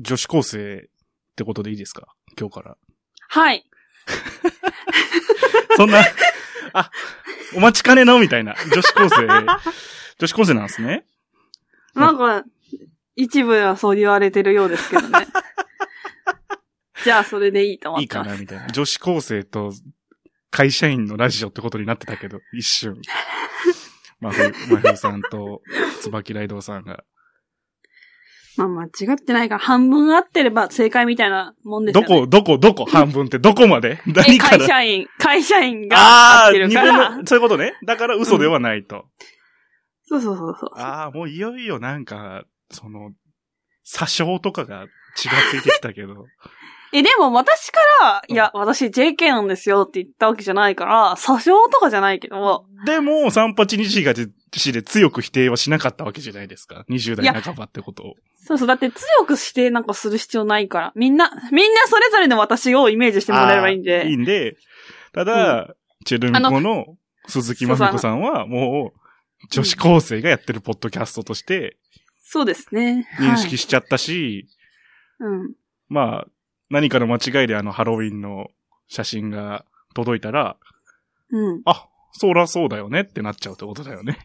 女子高生ってことでいいですか？今日から。はい。そんな、あ、お待ちかねのみたいな。女子高生、女子高生なんですね。なんか、一部ではそう言われてるようですけどね。じゃあ、それでいいと思いいってます。かなみたいな。女子高生と会社員のラジオってことになってたけど、一瞬。まふ、まふさんと、椿ライドウさんが。まあ、間違ってないから、半分合ってれば正解みたいなもんですよね。どこ、どこ、どこ、半分ってどこまで？え、何から？会社員、会社員がああー、合ってる二から。分の、そういうことね。だから嘘ではないと。そうそうそうそう。ああ、もういよいよなんか、その、詐称とかが血がついてきたけど。え、でも私から、うんいや、私 JK なんですよって言ったわけじゃないから、詐称とかじゃないけど、でも、三八日がしで強く否定はしなかったわけじゃないですか。20代半ばってことを。そうそう、だって強く指定なんかする必要ないから。みんな、みんなそれぞれの私をイメージしてもらえればいいんあーいで。いんで、ただ、チェルミコの鈴木まみこさんは、もう、女子高生がやってるポッドキャストとしてそうですね。認識しちゃったし、はい。うん。まあ、何かの間違いであのハロウィンの写真が届いたら、うん。あ、そらそうだよねってなっちゃうってことだよね。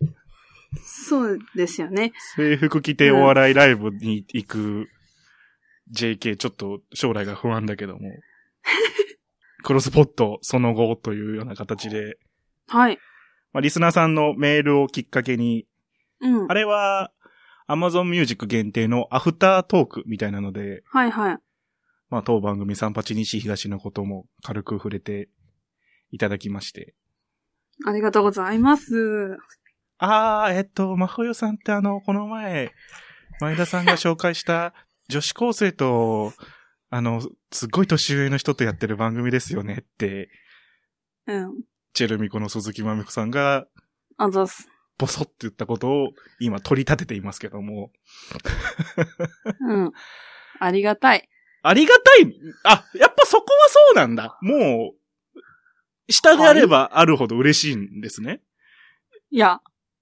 そうですよね。制服着てお笑いライブに行く JK ちょっと将来が不安だけども。クロスポットその後というような形で、はい。まあ、リスナーさんのメールをきっかけに、うんあ。れは Amazon Music 限定のアフタートークみたいなので、はいはい。まあ当番組三八西東のことも軽く触れていただきまして。ありがとうございます。あー、えっと、まほよさんってあの、この前、前田さんが紹介した女子高生と、あの、すっごい年上の人とやってる番組ですよねって、うん。チェルミコの鈴木まみこさんが、あざっす。ボソって言ったことを今取り立てていますけども。うん。ありがたい。ありがたいあ、やっぱそこはそうなんだ。もう、下であればあるほど嬉しいんですね。いや、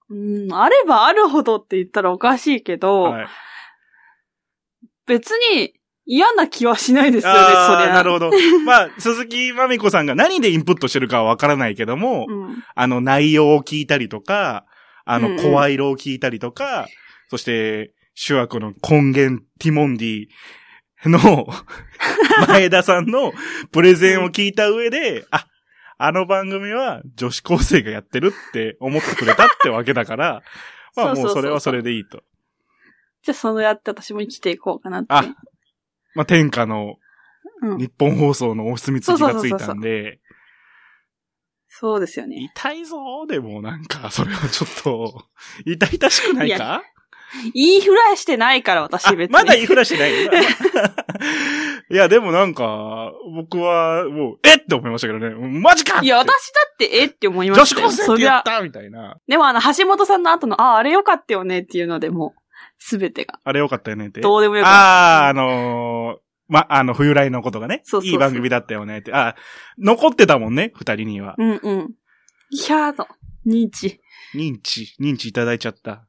うん、あればあるほどって言ったらおかしいけど、はい。別に嫌な気はしないですよね、そりゃ。なるほど。まあ、鈴木まみこさんが何でインプットしてるかはわからないけども、うん。あの、内容を聞いたりとか、あの、うんうん声色を聞いたりとか、そして、主役の根源ティモンディの 前田さんのプレゼンを聞いた上で、あ、あの番組は女子高生がやってるって思ってくれたってわけだから、まあもうそれはそれでいいと。じゃあ、そのやって私も生きていこうかなって。あまあ天下のうん。日本放送のお墨付きがついたんで、そうですよね。痛いぞーでもなんか、それはちょっと、痛々しくないいか 言いふらしてないから、私あ別に。まだ言いふらしてない。いや、でもなんか、僕は、もう、えって思いましたけどね。マジかいや、私だって、えって思いま女子したよ。高生ってやっ。たみたいな。でもあの、橋本さんの後の、あ、あれよかったよねっていうのでもう、すべてが。あれよかったよねって。どうでもよかった。ああ、あのーま、あの、冬来のことがね。そうそうそういい番組だったよねって。あ残ってたもんね、二人には。うんうん。いやーと、認知。認知、認知いただいちゃった。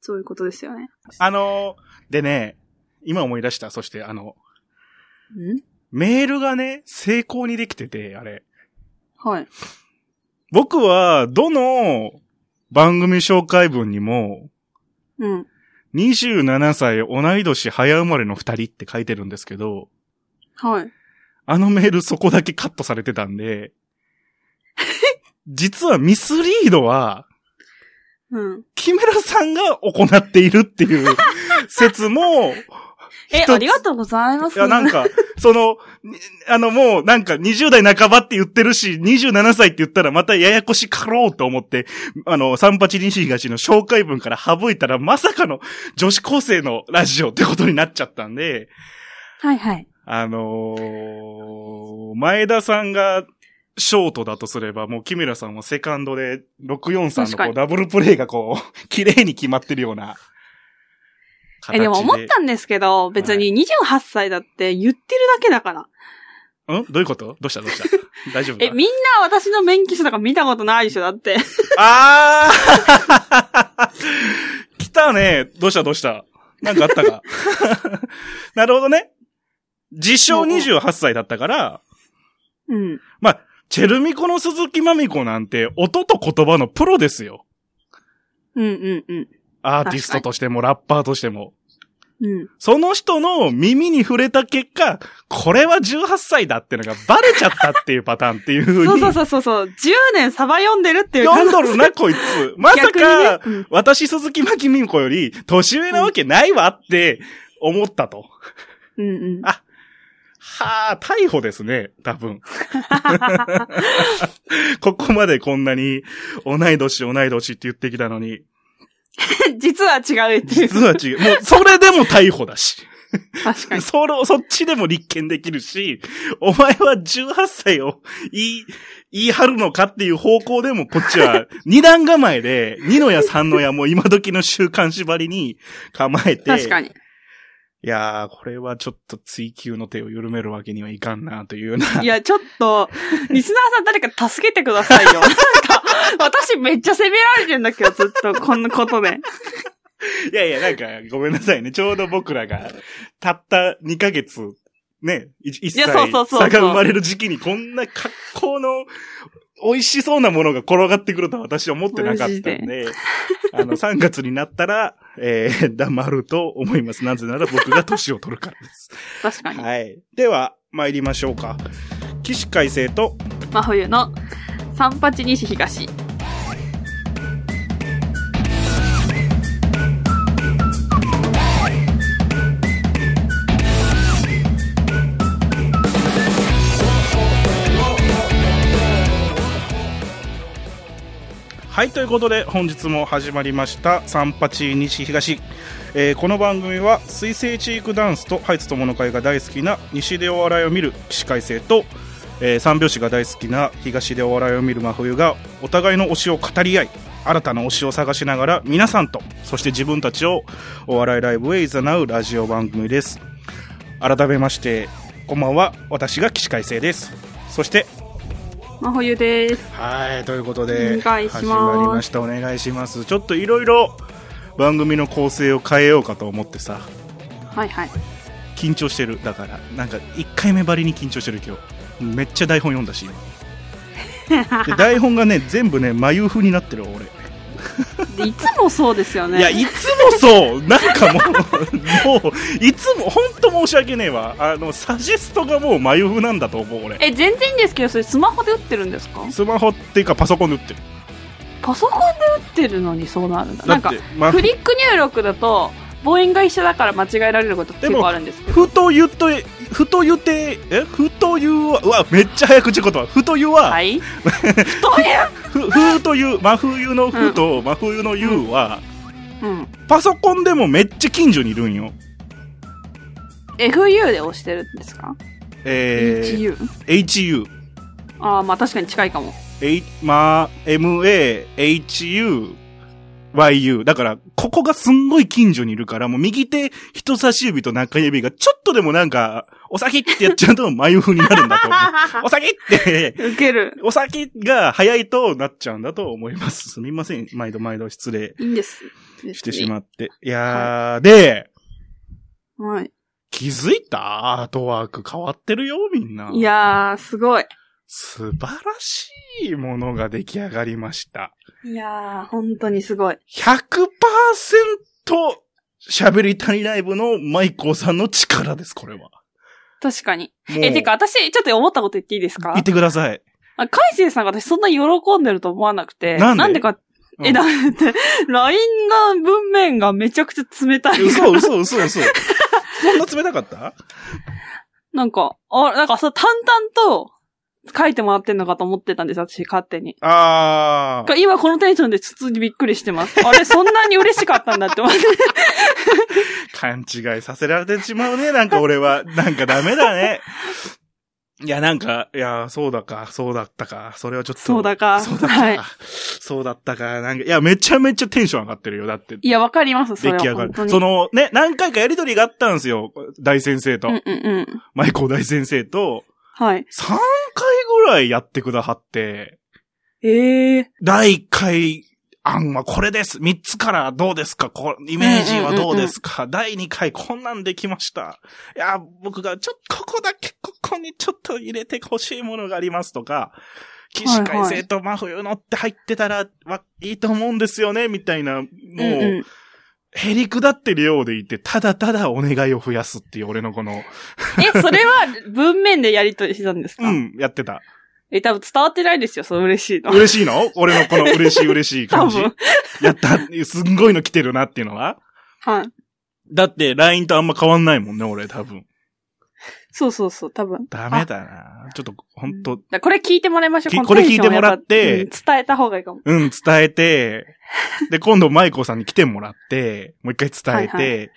そういうことですよね。あのーでね、今思い出した。そして、あの、ん？メールがね、成功にできてて、あれ。はい。僕は、どの番組紹介文にも、うん。27歳同い年早生まれの二人って書いてるんですけど、はい。あのメールそこだけカットされてたんで、実はミスリードは、うん。キメラさんが行っているっていう 説も、え、ありがとうございます。いや、なんか、その、にあの、もう、なんか、20代半ばって言ってるし、27歳って言ったらまたややこしかろうと思って、あの、三八西東の紹介文から省いたら、まさかの女子高生のラジオってことになっちゃったんで、はいはい。あのー前田さんが、ショートだとすれば、もう、キメラさんはセカンドで、643のこうダブルプレイがこう、綺麗に決まってるような形え、でも思ったんですけど、別に28歳だって言ってるだけだから。ん？どういうこと？どうした？どうした？大丈夫か？え、みんな私の免許証とか見たことないでしょだって。あー！来たね。どうした？どうした？なんかあったか？なるほどね。自称28歳だったから、うん。まあ、チェルミコの鈴木まみこなんて音と言葉のプロですよ。うんうんうん。アーティストとしてもラッパーとしても。うん。その人の耳に触れた結果、これは18歳だってのがバレちゃったっていうパターンっていう風に。そうそうそうそうそう。10年サバ読んでるっていう読んどるな、こいつ。まさか、ねうん私鈴木まきみこより年上なわけないわって思ったと。うんうん。あはあ、逮捕ですね、多分。ここまでこんなに、同い年同い年って言ってきたのに、実は違うっていう。実は違う。もう、それでも逮捕だし。確かに。それを、そっちでも立件できるし、お前は18歳を言い、言い張るのかっていう方向でもこっちは 二段構えで、二の矢三の矢も今時の週刊縛りに構えて、確かに。いやー、これはちょっと追求の手を緩めるわけにはいかんなというような。いや、ちょっと、リスナーさん誰か助けてくださいよ。なんか、私めっちゃ責められてんだけど、ずっと、こんなことで。いやいや、なんか、ごめんなさいね。ちょうど僕らが、たった2ヶ月、ね、い一いや歳そうそうそうそう差が生まれる時期にこんな格好の美味しそうなものが転がってくるとは私は思ってなかったんで、あの、3月になったら、えー、黙ると思います。なぜなら僕が年を取るからです。確かに。はい。では、参りましょうか。起死回生と、真冬の三八西東。はい、ということで本日も始まりました三八西東、えーこの番組は水星チークダンスとハイツ友の会が大好きな西でお笑いを見る起死回生と、えー三拍子が大好きな東でお笑いを見る真冬がお互いの推しを語り合い新たな推しを探しながら皆さんとそして自分たちをお笑いライブへいざなうラジオ番組です。改めましてこんばんは私が起死回生です。そして真冬です。はい、ということで、お願いします始まりました。お願いします。ちょっといろいろ番組の構成を変えようかと思ってさ、はいはい。緊張してる。だから、なんか1回目ばりに緊張してる今日。めっちゃ台本読んだし、今。で台本がね、全部ね、眉風になってるわ俺。でいつもそうですよね。いや、いつもそうなんかもう、もう、いつも、ほんと申し訳ねえわ。あの、サジェストがもう眉風なんだと思う、俺。え、全然いいんですけど、それスマホで打ってるんですか？スマホっていうかパソコンで打ってる。パソコンで打ってるのにそうなるんだ。なんかまフリック入力だと、母音が一緒だから間違えられること結構あるんですけど。ふと言っと、ふと言って、え？ふと言うは、うわ、めっちゃ早口言葉。ふと言うは、はい太いふ、ふと言う、真冬のふと、真冬の言うは、うん。パソコンでもめっちゃ近所にいるんよ。FU で押してるんですか？えー、?HU? HU。ああ、まあ確かに近いかも。えまあ、MA、HU、YU。だから、ここがすんごい近所にいるから、もう右手、人差し指と中指がちょっとでもなんか、お酒ってやっちゃうと眉風になるんだと思う。お酒って、ウケる。お酒が早いとなっちゃうんだと思います。すみません。毎度毎度失礼いいんです。してしまって。いやー、で、はい。気づいた？アートワーク変わってるよ、みんな。いやー、すごい。素晴らしいものが出来上がりました。いやー、本当にすごい。100%喋り足りない部のマイコーさんの力です、これは。確かに。え、てか、私、ちょっと思ったこと言っていいですか？言ってください。あカイセイさんが私そんな喜んでると思わなくて。なんで？か、うんえ、だって、LINE の文面がめちゃくちゃ冷たい。嘘、嘘、嘘、嘘。そんな冷たかった？なんか、あ、なんかそう、淡々と書いてもらってんのかと思ってたんです、私、勝手に。あー。今このテンションで普通にびっくりしてます。あれ、そんなに嬉しかったんだって思って。勘違いさせられてしまうね、なんか俺は。なんかダメだね。いや、なんか、いや、そうだか、そうだったか、それはちょっと。そうだかそうだったか。はいそうだったか、なんか、いや、めちゃめちゃテンション上がってるよ、だって。いや、わかります、それは出来上がる。その、ね、何回かやりとりがあったんですよ。大先生と。うんうんうん。マイコー大先生と、はい。3回ぐらいやってくださって、ええ第1回、案はこれです。3つからどうですか？こイメージはどうですか、第2回こんなんできました。いや、僕がちょっと、ここだけ、ここにちょっと入れてほしいものがありますとか、起死回生と真冬のって入ってたら、わいいと思うんですよね、みたいなのを、うんうん。へりくだってるようでいて、ただただお願いを増やすっていう俺のこの、え、それは文面でやりとりしてたんですか？うん、やってた。え、多分伝わってないですよ、そう嬉しいの。嬉しいの？俺のこの 嬉しい嬉しい多感じ。分。やった、すんごいの来てるなっていうのははい。だって、LINE とあんま変わんないもんね、俺、多分。そうそうそう、多分。ダメだな。ちょっと、ほんと、だこれ聞いてもらいましょう。これ聞いてもらってうん伝えた方がいいかも。うん、伝えて、で、今度、舞子さんに来てもらって、もう一回伝えて、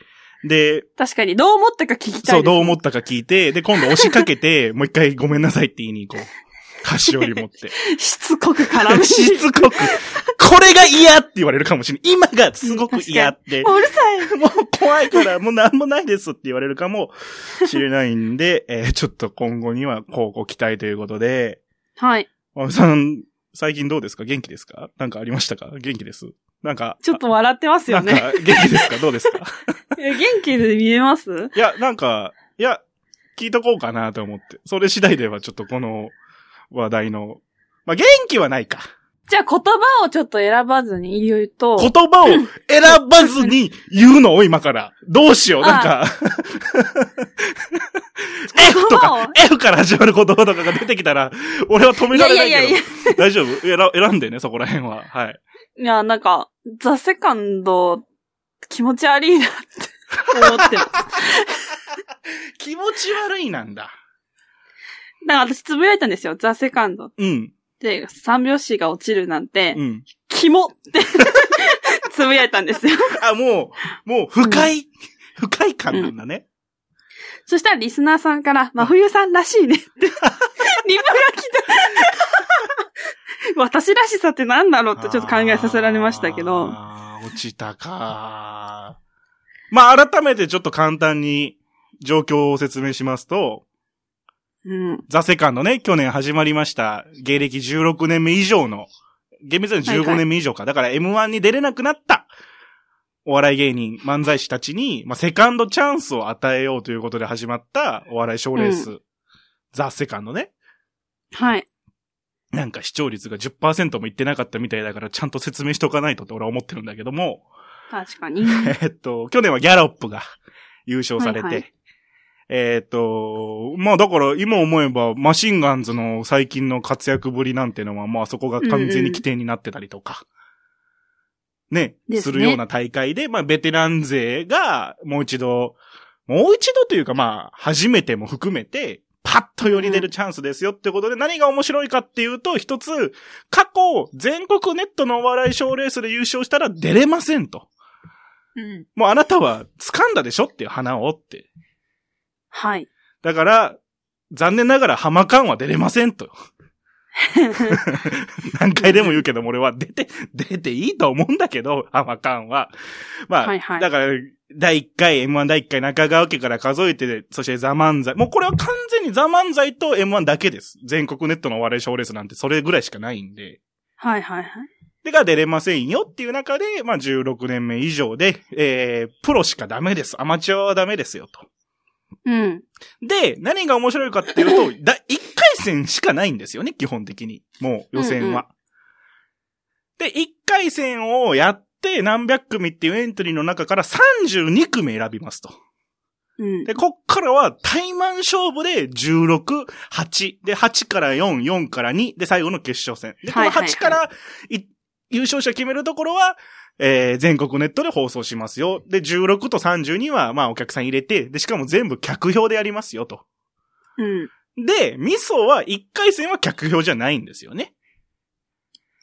はで、確かに、どう思ったか聞きたい。そう、どう思ったか聞いて、で、今度押しかけて、もう一回ごめんなさいって言いに行こう。菓子折り持って。しつこく絡めしつこく、これが嫌って言われるかもしれない。今がすごく嫌って。うるさい。もう怖いから、もうなんもないですって言われるかもしれないんで、えーちょっと今後にはこうご期待ということで、はい。あさん、最近どうですか？元気ですか？なんかありましたか？元気です？なんか、ちょっと笑ってますよね。なんか元気ですか？どうですか？え元気で見えます？いや、なんか、いや、聞いとこうかなと思って。それ次第ではちょっとこの話題の、まあ、元気はないか。じゃあ言葉をちょっと選ばずに言うと、言葉を選ばずに言うのを今から。どうしよう。なんか、F とか F から始まる言葉とかが出てきたら、俺は止められないけど。いやいやいや大丈夫？選選んでね、そこら辺は。はい。いや、なんか、ザ・セカンド、気持ち悪いなって思ってます。気持ち悪いなんだ。だから私つぶやいたんですよ。ザ・セカンドっうん。て三拍子が落ちるなんて、うん。キモって つぶやいたんですよ。あ、もう、もう、不快、不快感なんだね。そしたらリスナーさんから、真冬さんらしいねって、リプが来た。私らしさって何だろうってちょっと考えさせられましたけど。あー落ちたか。まあ、改めてちょっと簡単に状況を説明しますと、うん。ザ・セカンドね、去年始まりました。芸歴16年目以上の、厳密には15年目以上か。だから M1 に出れなくなったお笑い芸人、漫才師たちに、まあ、セカンドチャンスを与えようということで始まったお笑い賞レース、ザ・セカンドね。はい。なんか視聴率が10%もいってなかったみたいだからちゃんと説明しとかないとって俺は思ってるんだけども、確かに。えっと、去年はギャロップが優勝されて、はいはいえっと、まあだから今思えばマシンガンズの最近の活躍ぶりなんてのはまあそこが完全に起点になってたりとか、ね、ですねするような大会で、まあベテラン勢がもう一度、もう一度というかまあ初めても含めて、パッと寄り出るチャンスですよってことで何が面白いかっていうと、一つ、過去全国ネットのお笑い賞レースで優勝したら出れませんと。うん。もうあなたは掴んだでしょっていう花をって。はい。だから、残念ながら浜カンは出れませんと。何回でも言うけども俺は出て、出ていいと思うんだけど、浜カンは。まあ、はいはいだから、第1回、M1 第1回中川家から数えて、そしてザ漫才。もうこれは完全にザ漫才と M1 だけです。全国ネットのお笑い賞レースなんてそれぐらいしかないんで。はいはいはい。でが出れませんよっていう中で、まあ16年目以上で、えー、プロしかダメです。アマチュアはダメですよと。うん。で、何が面白いかっていうと、だ、1回戦しかないんですよね、基本的に。もう予選は。で、1回戦をやって何百組っていうエントリーの中から32組選びますと。うん。で、こっからは対マン勝負で16、8。で、8から4、4から2。で、最後の決勝戦。で、このはいはいはい8からい優勝者決めるところは、えー、全国ネットで放送しますよ。で、16と32は、まあ、お客さん入れて、で、しかも全部客票でやりますよと。うん。で、ミソは1回戦は客票じゃないんですよね。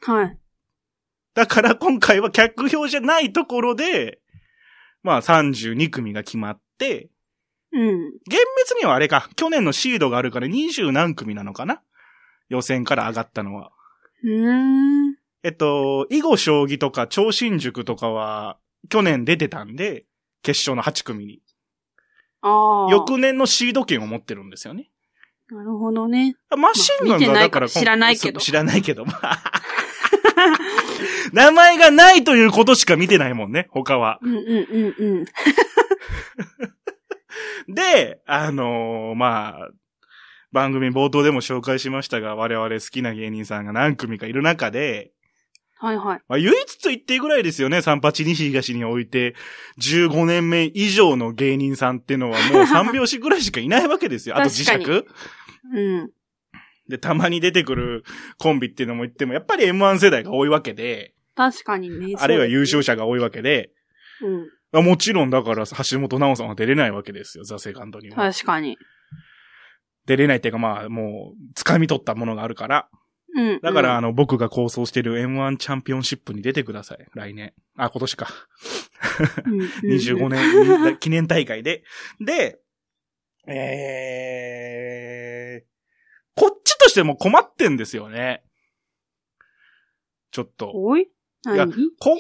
はい。だから今回は客票じゃないところで、まあ32組が決まって、うん。厳密にはあれか、去年のシードがあるから20何組なのかな？予選から上がったのは。うーん。えっと、囲碁将棋とか超新塾とかは、去年出てたんで、決勝の8組に。ああ。翌年のシード権を持ってるんですよね。なるほどね。マシンガンズはだから、知らないけど知らないけど、ま あ名前がないということしか見てないもんね、他は。うんうんうんうん。で、あのーまあ、番組冒頭でも紹介しましたが、我々好きな芸人さんが何組かいる中で、はいはい。まあ、唯一と言っていいぐらいですよね、三八西東において、15年目以上の芸人さんっていうのはもう三拍子ぐらいしかいないわけですよ。あと磁確石うん。で、たまに出てくるコンビっていうのも言っても、やっぱり M1 世代が多いわけで、確かにね。あるいは優勝者が多いわけで、うん。あもちろんだから橋本直さんは出れないわけですよ、ザ・セカンドには。確かに。出れないっていうかまあ、もう、掴み取ったものがあるから。うん。だから、あの、の、僕が構想してる M1 チャンピオンシップに出てください。来年。あ、今年か。25年。年 記念大会で。で、えー、こっちとしても困ってんですよね。ちょっと。おいいや何こっ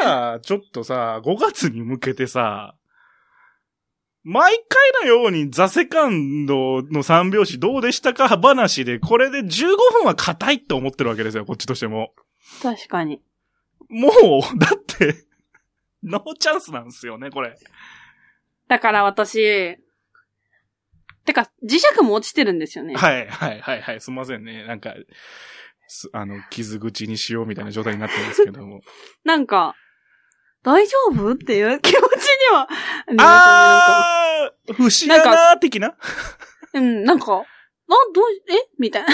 からさ、ちょっとさ、5月に向けてさ、毎回のようにザセカンドの三拍子どうでしたか話で、これで15分は硬いって思ってるわけですよ、こっちとしても。確かに。もう、だって、ノーチャンスなんですよね、これ。だから私、てか、磁石も落ちてるんですよね。はい、はい、はい、はい、すいませんね。なんか、すあの、傷口にしようみたいな状態になってるんですけども。なんか、大丈夫？っていう気持は、あー、不思議なー的な？うん、なんか、あ、どう、え？みたいな。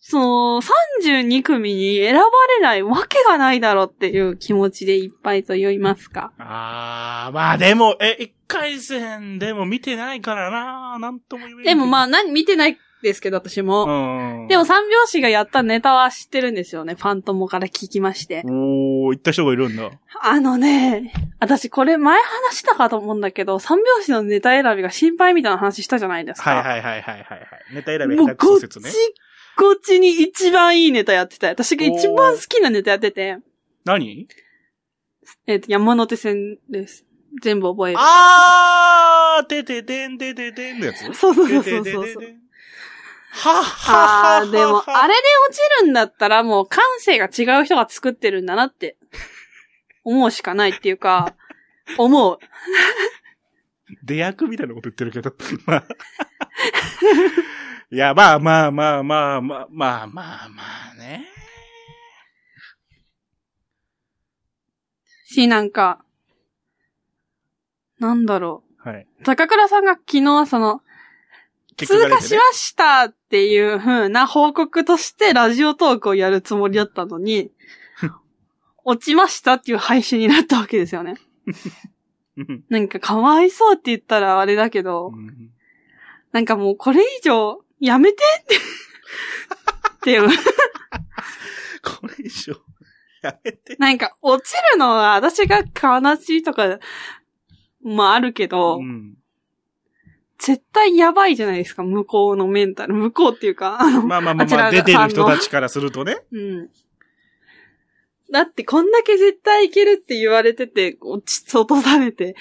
その、32組に選ばれないわけがないだろうっていう気持ちでいっぱいと言いますか。あー、まあでも、え、一回戦でも見てないからななんとも言えない。でもまあ、あ、何、見てないですけど、私も。うん。でも、三拍子がやったネタは知ってるんですよね。ファントモから聞きまして。おー、行った人がいるんだ。あのね、私これ前話したかと思うんだけど、三拍子のネタ選びが心配みたいな話したじゃないですか。はいはいはいはいはいはい。ネタ選び下手くこっちそ説ね。、こっちに一番いいネタやってた。私が一番好きなネタやってて、何？えっ、と、山手線です。全部覚える。あー、てててんてててんのやつ？そうそうそうそうそうはっはっは、でも、あれで落ちるんだったらもう感性が違う人が作ってるんだなって、思うしかないっていうか、思う。出役みたいなこと言ってるけど。まあ。いや、まあまあまあまあまあまあまあまあね。し、なんか、なんだろうはい。高倉さんが昨日その、結果が出てね通過しましたっていう風な報告としてラジオトークをやるつもりだったのに、落ちましたっていう配信になったわけですよね。うんなんかかわいそうって言ったらあれだけど、なんかもうこれ以上やめてって。っていう。これ以上、やめて。なんか落ちるのは私が悲しいとか、もあるけど、うん絶対やばいじゃないですか、向こうのメンタル。向こうっていうか、あの、まあまあまあまあ、出てる人たちからするとね。うん。だってこんだけ絶対いけるって言われてて、落ち、落とされて。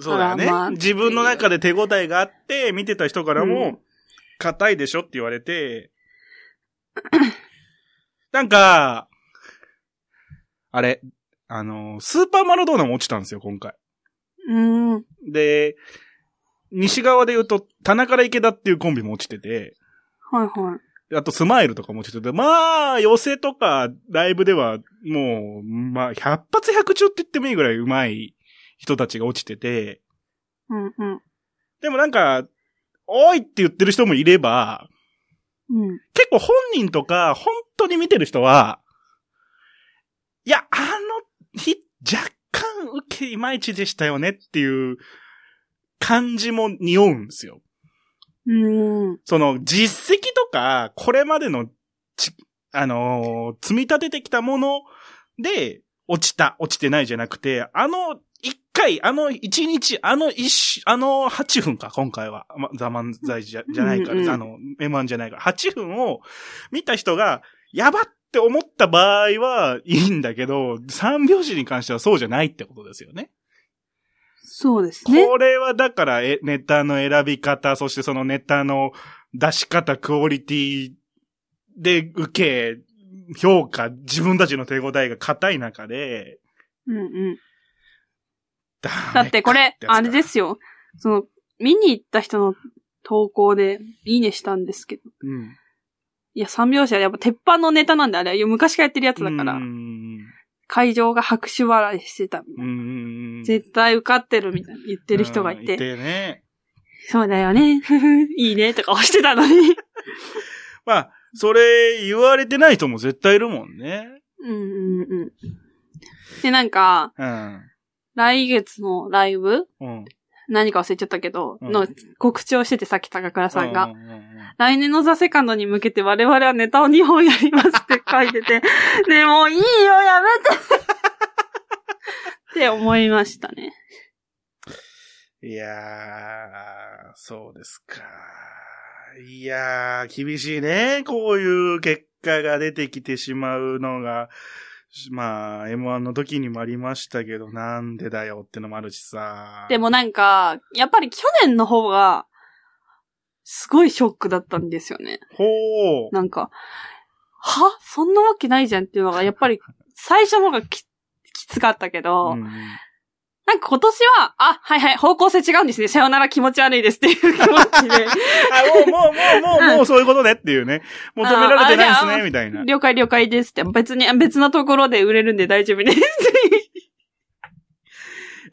そうだよね。自分の中で手応えがあって、見てた人からうんも、硬いでしょって言われて、なんか、あれ、あの、スーパーマラドーナも落ちたんですよ、今回。うん。で、西側で言うと、棚から池田っていうコンビも落ちてて、はいはい。あとスマイルとかも落ちてて、まあ、寄せとかライブでは、もう、まあ、100発100中って言ってもいいぐらい上手い人たちが落ちてて、うんうん。でもなんか、おいって言ってる人もいれば、うん。結構本人とか、本当に見てる人は、いや、あの日、若干受けいまいちでしたよねっていう感じも匂うんですよ。うん。その実績とか、これまでのち、あのー積み立ててきたもので、落ちた、落ちてないじゃなくて、あの一回、あの一日、あの一し、あの8分か、今回は。ま、ザ・漫才じゃ、じゃないから、うんうんあの、M1 じゃないから、8分を見た人が、やばって思った場合はいいんだけど、三拍子に関してはそうじゃないってことですよね。そうですね。これはだから、え、ネタの選び方、そしてそのネタの出し方、クオリティで受け、評価、自分たちの手応えが硬い中で、うんうん。だだってこれ、あれですすよ。その、見に行った人の投稿で、いいねしたんですけど。うん。いや、三拍子はやっぱ鉄板のネタなんで、あれ、昔からやってるやつだからう、ん。会場が拍手笑いしてたみたいな。うん。絶対受かってるみたいな言ってる人がいて、うんいてね。そうだよね、いいね、とか押してたのに。まあ、それ言われてない人も絶対いるもんね。うんうんうん。で、なんか、うん。来月のライブうん。何か忘れちゃったけど、うんの告知をしててさっき高倉さんが。来年のザ・セカンドに向けて我々はネタを2本やりますって書いてて、でもういいよ、やめてって思いましたね。いやー、そうですか。いやー、厳しいね。こういう結果が出てきてしまうのが、まあ、M1 の時にもありましたけど、なんでだよってのもあるしさ。でもなんか、やっぱり去年の方が、すごいショックだったんですよね。ほう。なんか、は？そんなわけないじゃんっていうのが、やっぱり、最初の方がききつかったけど、うんなんか今年は、あ、はいはい、方向性違うんですね。さよなら気持ち悪いですっていう気持ちで。あ、もう、もう、もう、もう、もう、そういうことねっていうね。求められてないですね、みたいな。了解了解ですって。別に、別のところで売れるんで大丈夫です。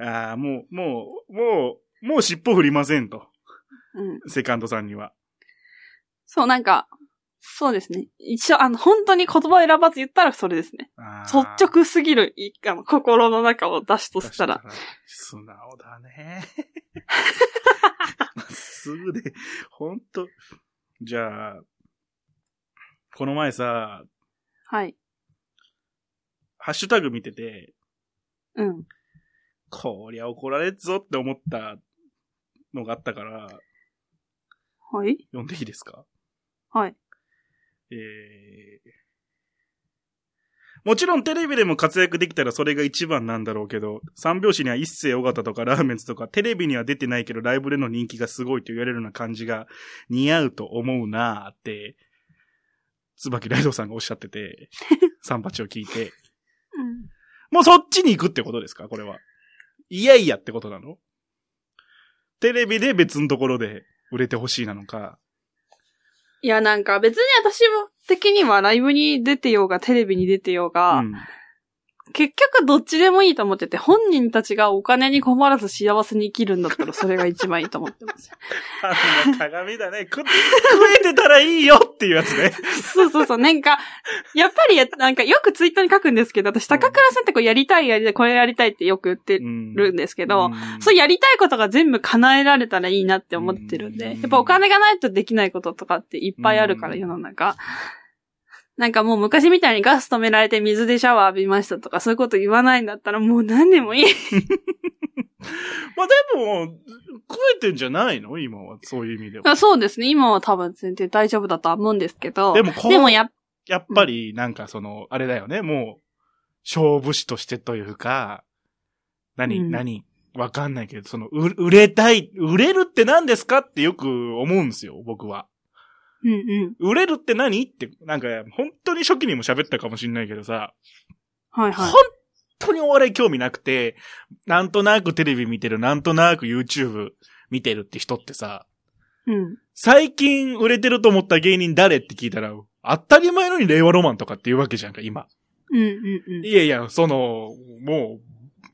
ああ、もう、もう、もう、もう尻尾振りませんと。うん。セカンドさんには。そう、なんか、そうですね。一緒、あの、本当に言葉を選ばず言ったらそれですね。率直すぎる、いあの、心の中を出しとしたら。。素直だね。まっすぐで、ほんと。じゃあ、この前さ、はい。ハッシュタグ見てて、うん。こりゃ怒られっぞって思ったのがあったから、はい読んでいいですか？はい。えーもちろんテレビでも活躍できたらそれが一番なんだろうけど、三拍子には一世尾形とかラーメンズとかテレビには出てないけどライブでの人気がすごいと言われるような感じが似合うと思うなーって、椿ライドさんがおっしゃってて、三八を聞いて、うん。もうそっちに行くってことですか？これは。いやいやってことなの？テレビで別のところで売れてほしいなのか。いや、なんか別に私も的にはライブに出てようがテレビに出てようが、うん。結局どっちでもいいと思ってて、本人たちがお金に困らず幸せに生きるんだったらそれが一番いいと思ってます。あの鏡だね。食、食えてたらいいよっていうやつね。そうそうそう。なんか、やっぱり、なんかよくツイッターに書くんですけど、私、高倉さんってこうやりたいやりたい、これやりたいってよく言ってうんるんですけど、うんそうやりたいことが全部叶えられたらいいなって思ってるんで、うんやっぱお金がないとできないこととかっていっぱいあるから、うん世の中。なんかもう昔みたいにガス止められて水でシャワー浴びましたとかそういうこと言わないんだったらもう何でもいい。まあでも、食えてんじゃないの今は、そういう意味では。あそうですね。今は多分全然大丈夫だとは思うんですけど。でもこうでもやっやっぱり、なんかその、あれだよね、もう、勝負師としてというか、何、うん何、わかんないけど、その、う売れたい、売れるって何ですかってよく思うんですよ、僕は。うんうん。売れるって何？って、なんか、本当に初期にも喋ったかもしんないけどさ、はいはい。本当にお笑い興味なくて、なんとなくテレビ見てる、なんとなく YouTube 見てるって人ってさ、うん。最近売れてると思った芸人誰って聞いたら、当たり前のに令和ロマンとかって言うわけじゃんか、今。うんうんうん。いやいや、その、も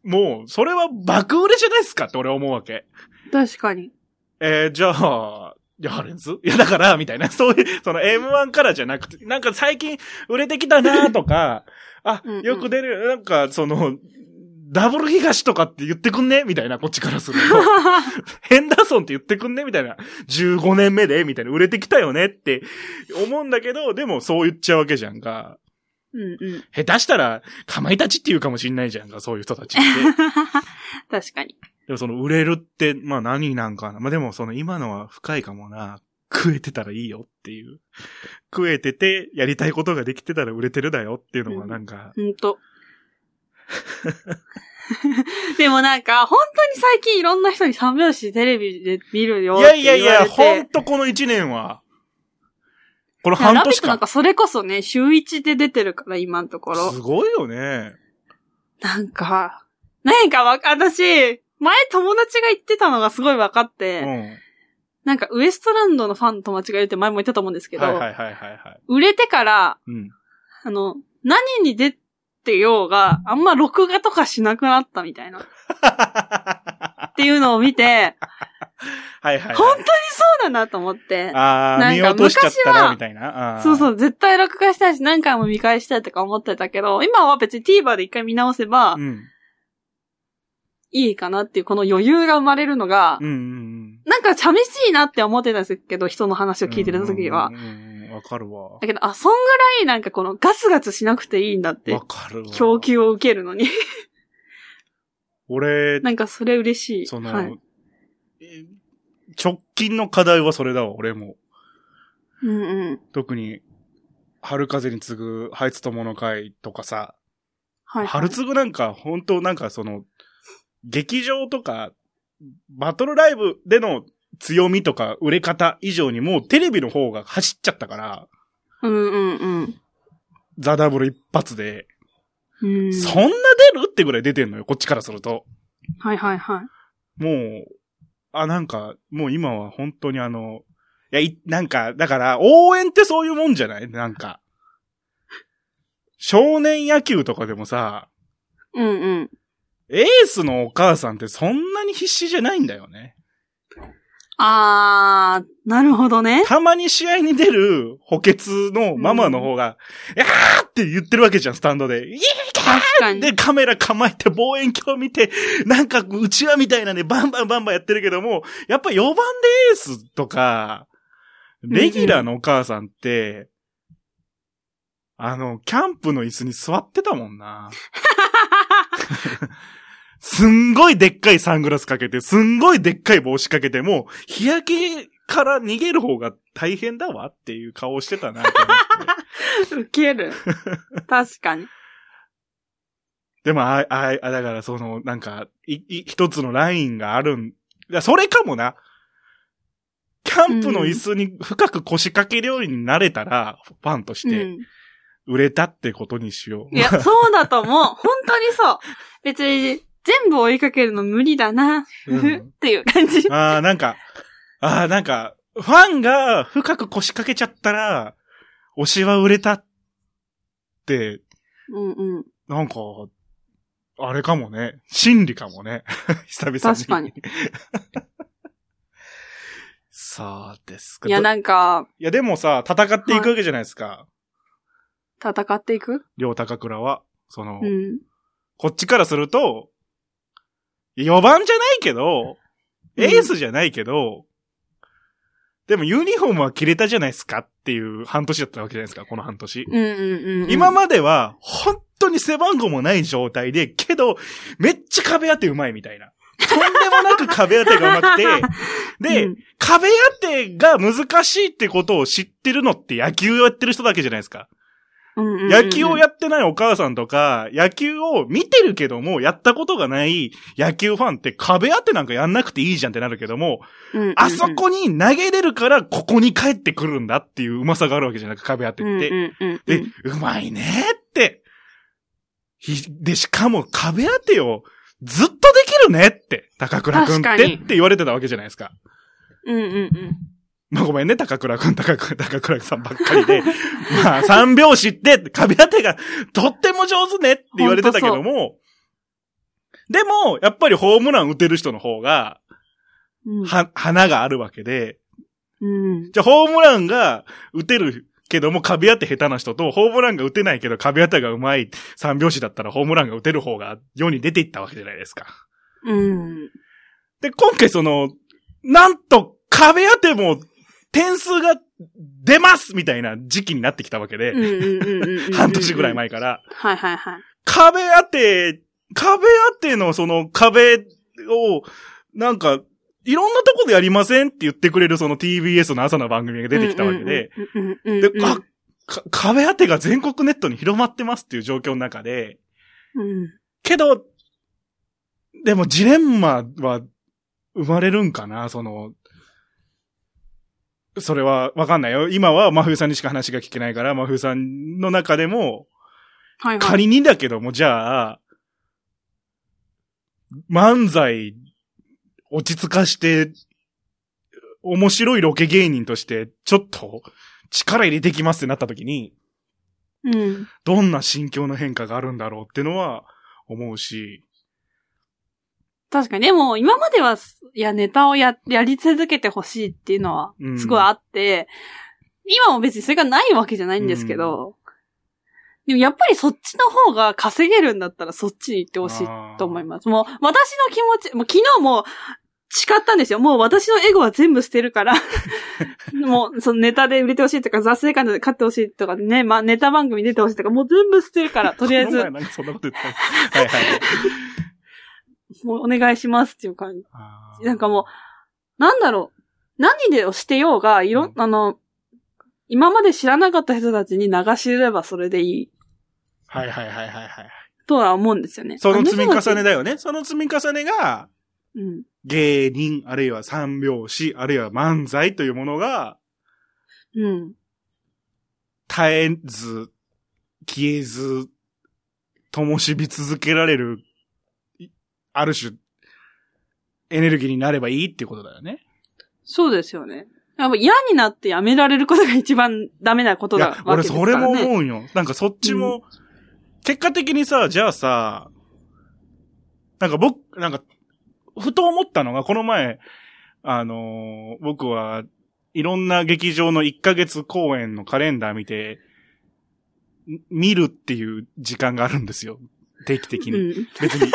う、もう、それは爆売れじゃないですかって俺は思うわけ。確かに。えー、じゃあ、ヤハレンズいや、だから、みたいな、そういう、その M1 からじゃなくて、なんか最近売れてきたなとか、あうんうん、よく出る、なんか、その、ダブル東とかって言ってくんね？みたいな、こっちからすると。ヘンダーソンって言ってくんね？みたいな。15年目で？みたいな。売れてきたよね？って思うんだけど、でもそう言っちゃうわけじゃんか。うんうん。下手したら、かまいたちって言うかもしんないじゃんか、そういう人たちって。確かに。でもその売れるって、まあ何なんかな。まあでもその今のは深いかもな。食えてたらいいよっていう。食えてて、やりたいことができてたら売れてるだよっていうのはなんか、ほんと。でもなんか、本当に最近いろんな人に三拍子テレビで見るよいって言われて。やいやいや、ほんとこの一年は、これいや半年間。ラビットなんかそれこそね、週1で出てるから、今のところ。すごいよね。なんか、なんかわか、私、前友達が言ってたのがすごい分かっうて、ん。なんかウエストランドのファンの友達がいるって前も言ったと思うんですけど、はいはいはいはいはい。売れてから、うん。あの、何に出てようが、あんま録画とかしなくなったみたいな。っていうのを見て、はいはい、はい。本当にそうだなと思って。ああ、なんか見落としちゃったら、昔はみたいな。そうそう、絶対録画したいし何回も見返したいとか思ってたけど、今は別に TVer で一回見直せばうん。いいかなっていう、この余裕が生まれるのがうん、うんうん。なんか寂しいなって思ってたんですけど、人の話を聞いてる時は。わかるわ。だけど、あ、そんぐらいなんかこのガツガツしなくていいんだってわ、かるわ。供給を受けるのに。俺、なんかそれ嬉しい。その、はい。え直近の課題はそれだわ、俺も。うんうん。特に、春風に次ぐ、ハイツ友の会とかさ、はい、はい。春次なんか、本当なんかその、劇場とか、バトルライブでの強みとか売れ方以上にもうテレビの方が走っちゃったから、うんうんうん。ザ・ダブル一発で、うん。そんな出るってぐらい出てんのよ、こっちからすると。はいはいはい。もう、あ、なんか、もう今は本当にあの、いや、い、なんか、だから、応援ってそういうもんじゃない？なんか。少年野球とかでもさ、うんうん。エースのお母さんってそんなに必死じゃないんだよね。あー、なるほどね。たまに試合に出る補欠のママの方が、いやーって言ってるわけじゃん、スタンドで。イエーイ確かに。で、カメラ構えて望遠鏡見て、なんか、うちわみたいなね、バンバンバンバンやってるけども、やっぱ4番でエースとか、レギュラーのお母さんって、あの、キャンプの椅子に座ってたもんな。すんごいでっかいサングラスかけて、すんごいでっかい帽子かけても、日焼けから逃げる方が大変だわっていう顔をしてたなと思って。ウケる。確かに。でも、あ、あ、あ、だからその、なんか、い、い、一つのラインがあるん、それかもな。キャンプの椅子に深く腰掛けるようになれたら、ファンとして、うん。売れたってことにしよう。いや、そうだと思う。本当にそう。別に、全部追いかけるの無理だな。うんっていう感じ。ああ、なんか、ああ、なんか、ファンが深く腰掛けちゃったら、推しは売れたって、うんうん。なんか、あれかもね。心理かもね。久々に。確かに。そうですか。いや、どなんか、いや、でもさ、戦っていくわけじゃないですか。戦っていく？両高倉は。その、うん。こっちからすると、4番じゃないけど、うんエースじゃないけど、でもユニフォームは着れたじゃないですかっていう半年だったわけじゃないですか、この半年。うんうんうんうん。今までは、本当に背番号もない状態で、けど、めっちゃ壁当てうまいみたいな。とんでもなく壁当てがうまくて、で、うん壁当てが難しいってことを知ってるのって野球をやってる人だけじゃないですか。うんうんうん野球をやってないお母さんとか、野球を見てるけども、やったことがない野球ファンって壁当てなんかやんなくていいじゃんってなるけども、うんうんうんあそこに投げれるからここに帰ってくるんだっていううまさがあるわけじゃなく壁当てって。うんうんうんで、うまいねって。ひで、しかも壁当てをずっとできるねって、高倉くんってって言われてたわけじゃないですか。うんうんうん。まあごめんね、高倉くん、高倉、高倉さんばっかりで。まあ三拍子って壁当てがとっても上手ねって言われてたけども、でも、やっぱりホームラン打てる人の方が、うんは、花があるわけで、うん。じゃあホームランが打てるけども壁当て下手な人と、ホームランが打てないけど壁当てが上手い三拍子だったらホームランが打てる方が世に出ていったわけじゃないですか。うん。で、今回その、なんと壁当ても点数が出ますみたいな時期になってきたわけで。半年ぐらい。前から。はいはいはい。壁当て、壁当てのその壁を、なんか、いろんなとこでやりませんって言ってくれるその TBS の朝の番組が出てきたわけで。で、あ、か壁当てが全国ネットに広まってますっていう状況の中で、うん。けど、でもジレンマは生まれるんかなその、それはわかんないよ。今は真冬さんにしか話が聞けないから、真冬さんの中でも、はいはい。仮にだけども、じゃあ、漫才、落ち着かして、面白いロケ芸人として、ちょっと、力入れてきますってなった時に、うん。どんな心境の変化があるんだろうってのは、思うし、確かに、でも、今までは、いや、ネタをや、やり続けてほしいっていうのはう、んすごいあって、今も別にそれがないわけじゃないんですけど、でもやっぱりそっちの方が稼げるんだったらそっちに行ってほしいと思います。もう、私の気持ち、もう昨日も誓ったんですよ。もう私のエゴは全部捨てるから、もう、そのネタで売れてほしいとか、雑誌感で勝ってほしいとかね、まあネタ番組出てほしいとか、もう全部捨てるから、とりあえずこの前、なんかそんなこと言ったのはいはい。もうお願いしますっていう感じ。なんかもう、なんだろう。何でをしてようが、いろ、うんあの、今まで知らなかった人たちに流しればそれでいいはいはいはいはいはい。とは思うんですよね。その積み重ねだ。だよね。その積み重ねが、うん。芸人、あるいは三拍子、あるいは漫才というものが、うん。絶えず、消えず、灯火続けられる、いある種、エネルギーになればいいっていうことだよね。そうですよね。やっぱ嫌になってやめられることが一番ダメなことだわけ、俺ですからね。それも思うよ。なんかそっちも、結果的にさ、じゃあさ、なんか僕、なんか、ふと思ったのが、この前、あのー僕はいろんな劇場の1ヶ月公演のカレンダー見て、ん見るっていう時間があるんですよ。定期的に。うん。別に。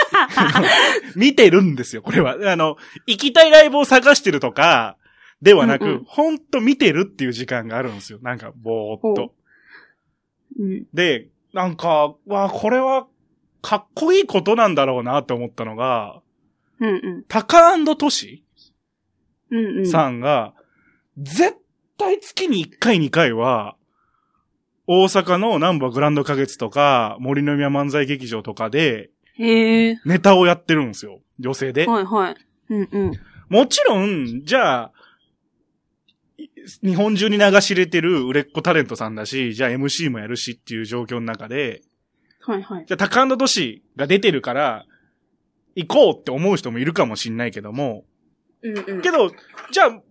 見てるんですよ、これは。あの、行きたいライブを探してるとか、ではなく、うんうんほんと見てるっていう時間があるんですよ。なんか、ぼーっほと。うん。で、なんか、わあ、これは、かっこいいことなんだろうなって思ったのが、うん。うん。タカトシ。さんが、絶対月に1回2回は、大阪の南波グランド花月とか、森の宮漫才劇場とかで。ネタをやってるんですよ。女性で。はいはい。うんうん。もちろん、じゃあ、い日本中に流し入れてる売れっ子タレントさんだし、じゃあ MC もやるしっていう状況の中で、はいはい。じゃあタカトシが出てるから、行こうって思う人もいるかもしんないけども、うんうん。けど、じゃあ、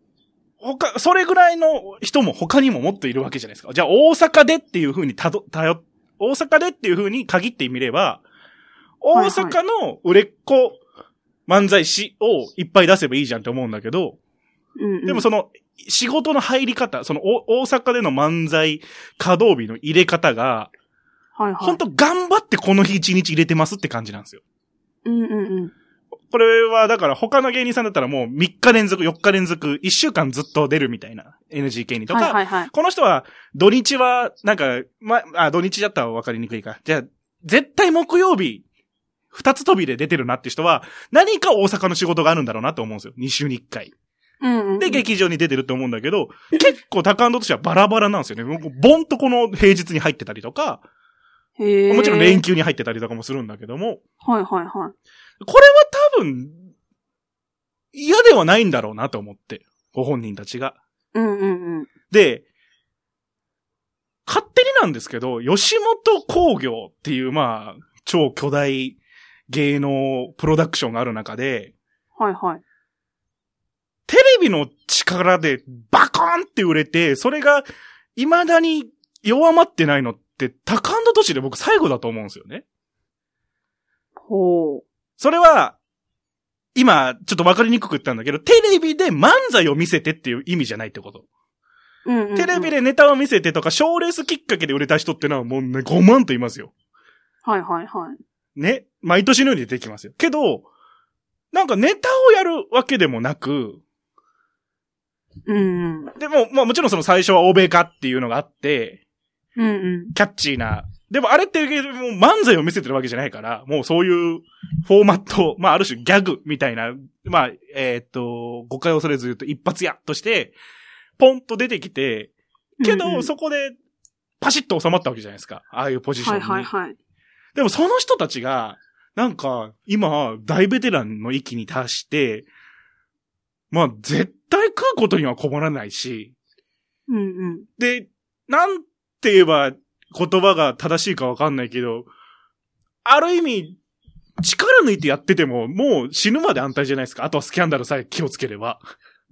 他、それぐらいの人も他にももっといるわけじゃないですか。じゃあ大阪でっていう風にたど、たよ、大阪でっていう風に限ってみれば、大阪の売れっ子漫才師をいっぱい出せばいいじゃんって思うんだけど、うんうん。でもその、仕事の入り方、そのお大阪での漫才稼働日の入れ方が、はいはい。本当頑張ってこの日一日入れてますって感じなんですよ。うんうんうん。これはだから他の芸人さんだったらもう3日連続、4日連続、1週間ずっと出るみたいな NGK にとか、はいはいはい。この人は土日はなんか、ま、あ、土日だったら分かりにくいか。じゃあ、絶対木曜日、二つ飛びで出てるなって人は、何か大阪の仕事があるんだろうなと思うんですよ。2週に1回。うんうん。で、劇場に出てると思うんだけど、結構タカアンドとしてはバラバラなんですよね。ボンとこの平日に入ってたりとか。もちろん連休に入ってたりとかもするんだけども、はいはいはい。これは多分、嫌ではないんだろうなと思って、ご本人たちが。うんうんうん。で、勝手になんですけど、吉本工業っていう、まあ、超巨大芸能プロダクションがある中で、はいはい。テレビの力でバコーンって売れて、それが未だに弱まってないのって、タカアンド都市で僕最後だと思うんですよね。ほう。それは、今、ちょっとわかりにくく言ったんだけど、テレビで漫才を見せてっていう意味じゃないってこと。うんうんうん。テレビでネタを見せてとか、賞レースきっかけで売れた人ってのはもうね、5万と言いますよ。はいはいはい。ね。毎年のように出てきますよ。けど、なんかネタをやるわけでもなく、うんうん。でも、まあもちろんその最初は欧米化っていうのがあって、うんうん。キャッチーな。でもあれってもう漫才を見せてるわけじゃないから、もうそういうフォーマット、まあある種ギャグみたいな、まあ、えーっと、誤解を恐れず言うと一発やとして、ポンと出てきて、けど、そこでパシッと収まったわけじゃないですか。ああいうポジションはいに。はいはい。でもその人たちが、なんか、今、大ベテランの域に達して、まあ、絶対食うことには困らないし、うんうん。で、なんて言えば言葉が正しいかわかんないけど、ある意味、力抜いてやってても、もう死ぬまで安泰じゃないですか。あとはスキャンダルさえ気をつければ。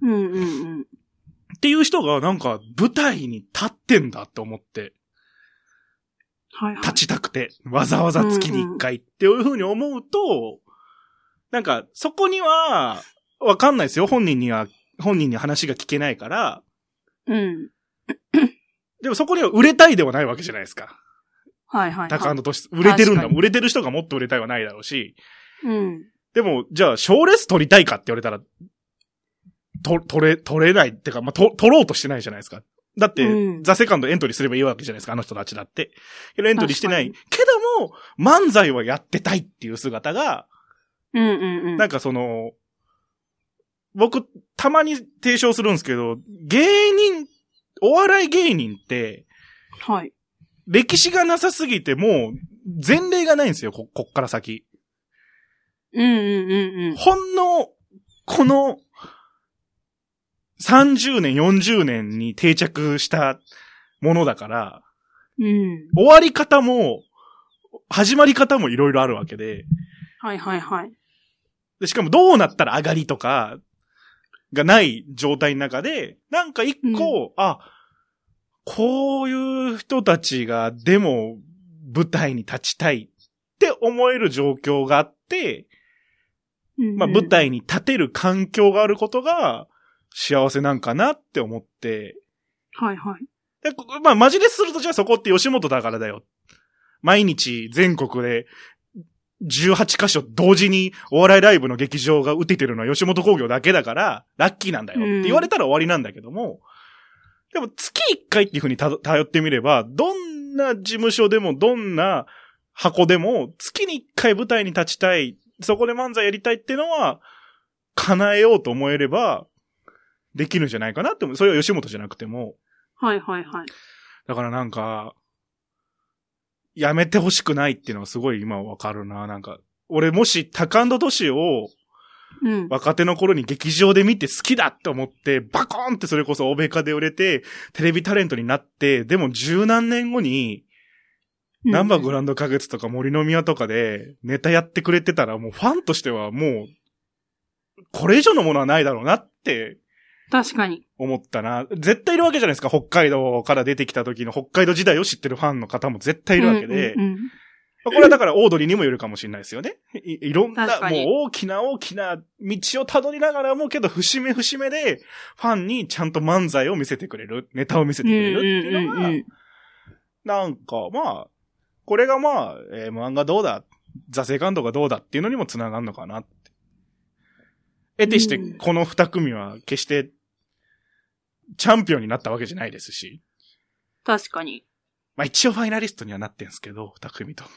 うんうんうん。っていう人がなんか舞台に立ってんだって思って、はいはい。立ちたくて、わざわざ月に一回っていうふうに思うと、なんかそこには、わかんないですよ。本人には、本人に話が聞けないから、うん。でもそこには売れたいではないわけじゃないですか。はいはい、はい。タカアンドトシ、売れてるんだ売れてる人がもっと売れたいはないだろうし、うん。でも、じゃあ、賞レース取りたいかって言われたら、と、取れ、取れないってか、まあ、と、取ろうとしてないじゃないですか。だって、うんザ・セカンドエントリーすればいいわけじゃないですか、あの人たちだって。けどエントリーしてない。確けども、漫才はやってたいっていう姿が、うんうんうん。なんかその、僕、たまに提唱するんですけど、芸人、お笑い芸人って、はい。歴史がなさすぎて、もう、前例がないんですよ、こ、こっから先。うんうんうんうん。ほんの、この、30年、40年に定着したものだから、うん。終わり方も、始まり方もいろいろあるわけで、はいはいはい。でしかもどうなったら上がりとか、がない状態の中で、なんか一個、あ、こういう人たちが、でも、舞台に立ちたいって思える状況があって、うんうんまあ舞。台に立てる環境があることが幸せなんかなって思って、はいはい。でこまあマジでするとじゃあそこって吉本だからだよ。毎日全国で18箇所同時にお笑いライブの劇場が打ててるのは吉本工業だけだからラッキーなんだよって言われたら終わりなんだけども、でも月1回っていうふうにた頼ってみれば、どんな事務所でもどんな箱でも月に1回舞台に立ちたい、そこで漫才やりたいっていうのは叶えようと思えればできるんじゃないかなって思う。それは吉本じゃなくても。はいはいはい。だからなんか、やめてほしくないっていうのがすごい今わかるな。なんか、俺もしタカアンドトシをうん。若手の頃に劇場で見て好きだって思って、バコーンってそれこそ欧米化で売れて、テレビタレントになって、でも十何年後に、ナンバーグランド花月とか森の宮とかでネタやってくれてたらもうファンとしてはもう、これ以上のものはないだろうなって確かに。思ったな。絶対いるわけじゃないですか。北海道から出てきた時の北海道時代を知ってるファンの方も絶対いるわけで。うんうんうんまあこれはだからオードリーにもよるかもしれないですよね。いいろんな、もう大きな大きな道を辿りながらも、けど節目節目で、ファンにちゃんと漫才を見せてくれる、ネタを見せてくれるっていうのが、うんうんうんうんなんか、まあ、これがまあ、えー、漫画どうだ、ザセカンドがどうだっていうのにもつながるのかなって。得てして、うんこの二組は決して、チャンピオンになったわけじゃないですし。確かに。まあ一応ファイナリストにはなってんすけど、二組と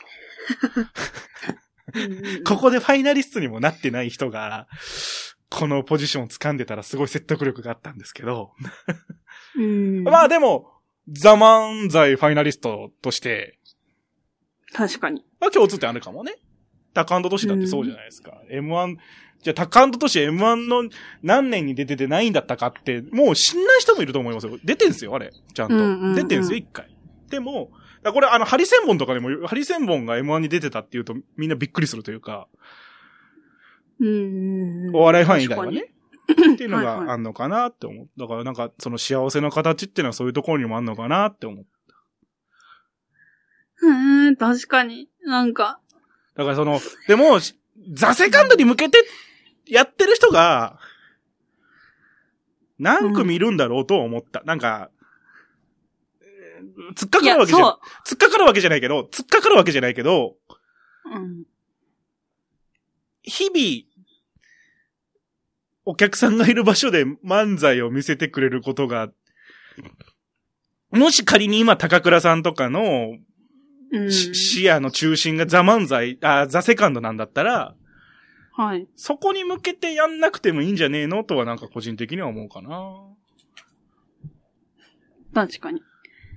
ここでファイナリストにもなってない人が、このポジションを掴んでたらすごい説得力があったんですけど。うん。まあでも、ザ・漫才ファイナリストとして、確かに。まあ共通点あるかもね。タカアンドトシだってそうじゃないですか。M1、じゃあタカアンドトシ M1 の何年に出ててないんだったかって、もう知んない人もいると思いますよ。出てんすよ、あれ。ちゃんと。うんうんうん出てんすよ、一回。でも、これあの、ハリセンボンとかでも、ハリセンボンが M1 に出てたっていうとみんなびっくりするというか、うんうんうん。お笑いファン以外はね。っていうのがあんのかなって思う。だからなんか、その幸せの形っていうのはそういうところにもあんのかなって思う。うん、確かに。なんか、だからその、でも、ザセカンドに向けてやってる人が、何組いるんだろうとは思った。なんか、えー突っかかるわ、けじゃ、そ突っかかるわけじゃないけど、突っかかるわけじゃないけど、う。うん。日々、お客さんがいる場所で漫才を見せてくれることが、もし仮に今高倉さんとかのうん。し視野の中心がザ漫才、あ、ザセカンドなんだったら、はい。そこに向けてやんなくてもいいんじゃねえのとはなんか個人的には思うかな。確かに。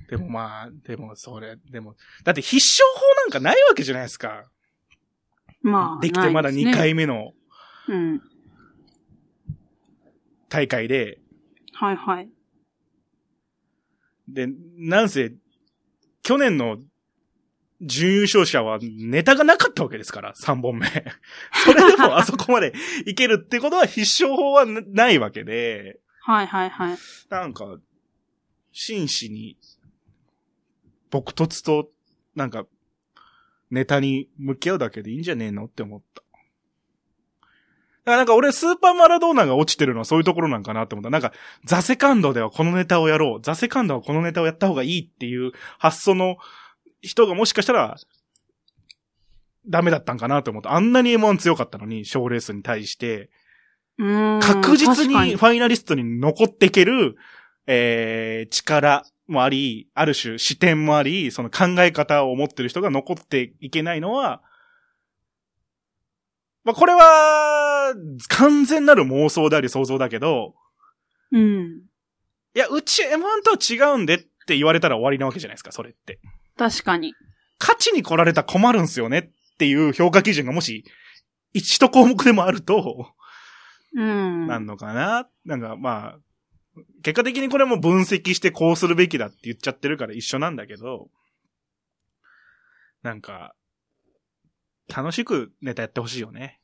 でもまあ、でもそれ、でも、だって必勝法なんかないわけじゃないですか。まあ。できてまだ2ないですね。回目のうん。大会で、はいはい。で、なんせ、去年の準優勝者はネタがなかったわけですから、3本目。それでもあそこまでいけるってことは必勝法はなないわけで、はいはいはい。なんか、真摯に、僕突と、なんか、ネタに向き合うだけでいいんじゃねえのって思った。だからなんか俺スーパーマラドーナが落ちてるのはそういうところなんかなって思った。なんか、ザセカンドではこのネタをやろう。ザセカンドはこのネタをやった方がいいっていう発想の人がもしかしたら、ダメだったんかなと思った。あんなに M1 強かったのに、賞レースに対して。確実にファイナリストに残っていける、えー、力もあり、ある種視点もあり、その考え方を持ってる人が残っていけないのは、まあ、これは、完全なる妄想であり想像だけど、うん。いや、うち M1 とは違うんでって言われたら終わりなわけじゃないですか、それって。確かに。勝ちに来られたら困るんすよねっていう評価基準がもし、一項目でもあると、うん。なんのかな、なんかまあ、結果的にこれも分析してこうするべきだって言っちゃってるから一緒なんだけど、なんか、楽しくネタやってほしいよね。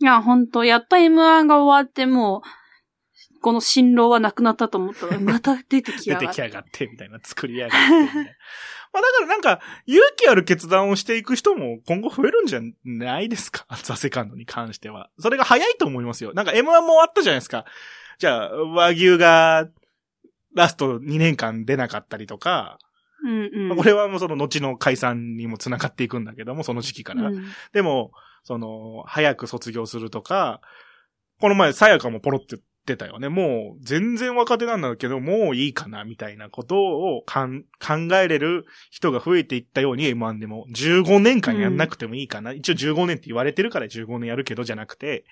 いや、ほんと、やっと M1 が終わってもう、この新郎はなくなったと思ったら、また出てき出やがって。てきやがって、みたいな、作りやがってみたいな。まあだからなんか、勇気ある決断をしていく人も今後増えるんじゃないですか？ザ・セカンドに関しては。それが早いと思いますよ。なんか M1 も終わったじゃないですか。じゃあ、和牛が、ラスト2年間出なかったりとか、うんうん。まあこれはもうその後の解散にも繋がっていくんだけども、その時期から。うんでも、その、早く卒業するとか、この前、さやかもポロって言ってたよね。もう、全然若手なんだけど、もういいかな、みたいなことをかん考えれる人が増えていったように M1 でも、15年間やんなくてもいいかな。一応15年って言われてるから15年やるけど、じゃなくて、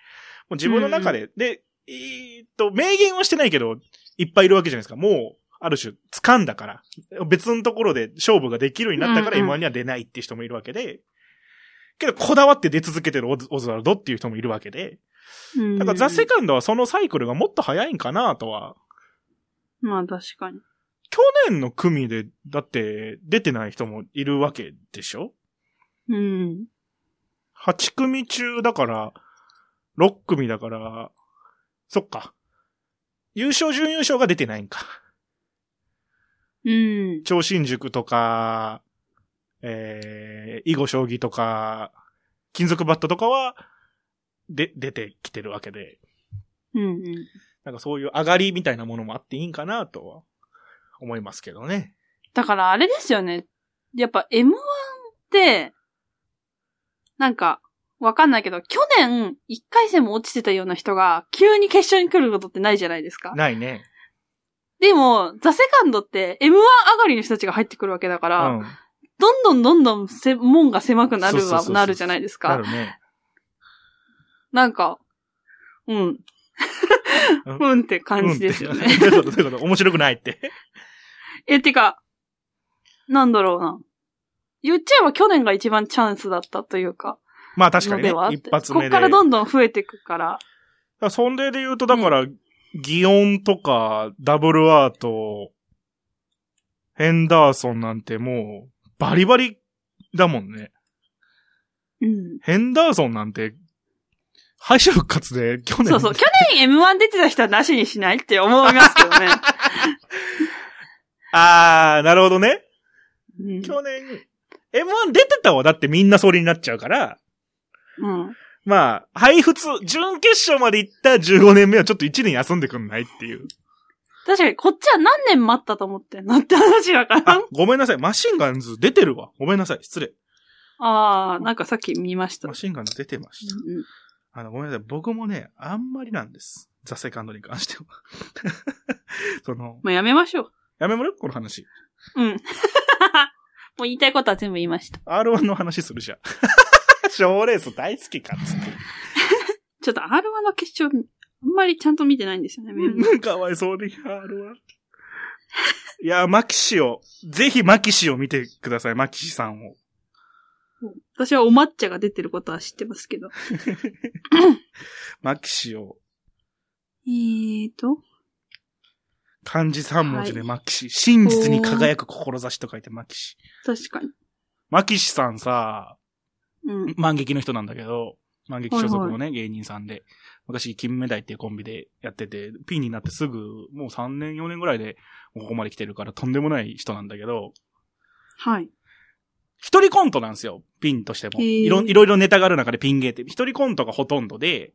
もう自分の中で、で、えーっと、明言はしてないけど、いっぱいいるわけじゃないですか。もう、ある種、掴んだから。別のところで勝負ができるようになったからうんうん M1 には出ないって人もいるわけで、けど、こだわって出続けてるオズオズワルドっていう人もいるわけで、うんだからザ・セカンドはそのサイクルがもっと早いんかなとは、まあ確かに。去年の組で、だって出てない人もいるわけでしょ？うん。?8 組中だから、6組だから、そっか。優勝準優勝が出てないんか。うん。超新塾とか、えー、囲碁将棋とか、金属バットとかは、で、出てきてるわけで、うんうん。なんかそういう上がりみたいなものもあっていいんかなとは思いますけどね。だからあれですよね。やっぱ M1 って、なんか、わかんないけど、去年、一回戦も落ちてたような人が、急に決勝に来ることってないじゃないですか。ないね。でも、ザ・セカンドって M1 上がりの人たちが入ってくるわけだから、うん。どんどんどんどんせ門が狭くなるはなるじゃないですか。なるね。なんか、うん。うん うんって感じですよね。う ういうことどういうこと面白くないって。え、てか、なんだろうな。言っちゃえば去年が一番チャンスだったというか。まあ確かにね一発目で。こっからどんどん増えていくから。だからそんでで言うと、だから、ギオンとか、ダブルアート、ヘンダーソンなんてもう、バリバリだもんね。うん。ヘンダーソンなんて、敗者復活で去年。そうそう。去年 M1 出てた人はなしにしないって思いますけどね。あー、なるほどね。うん去年、M1 出てたわ。だってみんなそれになっちゃうから。うん。まあ、配布、準決勝まで行った15年目はちょっと1年休んでくんないっていう。確かに、こっちは何年待ったと思ってんのって話だからあ。、ごめんなさい。マシンガンズ出てるわ。ごめんなさい。失礼。ああ、なんかさっき見ました。マシンガンズ出てました。うんあの、ごめんなさい。僕もね、あんまりなんです。ザ・セカンドに関しては。その、まあ、やめましょう。やめもるこの話。うん。もう言いたいことは全部言いました。R1 の話するじゃん。賞レース大好きかっつって。ちょっと R1 の決勝、あんまりちゃんと見てないんですよね、メンバーかわいそうに、R1。いや、マキシを、ぜひマキシを見てください、マキシさんを。私はお抹茶が出てることは知ってますけど。マキシを。えーと。漢字3文字ではいマキシ。真実に輝く志と書いてマキシ。確かに。マキシさんさ、うん。万劇の人なんだけど、万劇所属のね、芸人さんで、昔、金目鯛っていうコンビでやってて、ピンになってすぐ、もう3年、4年ぐらいで、ここまで来てるから、とんでもない人なんだけど、はい。一人コントなんですよ、ピンとしても。いろ、いろいろネタがある中でピン芸って、一人コントがほとんどで、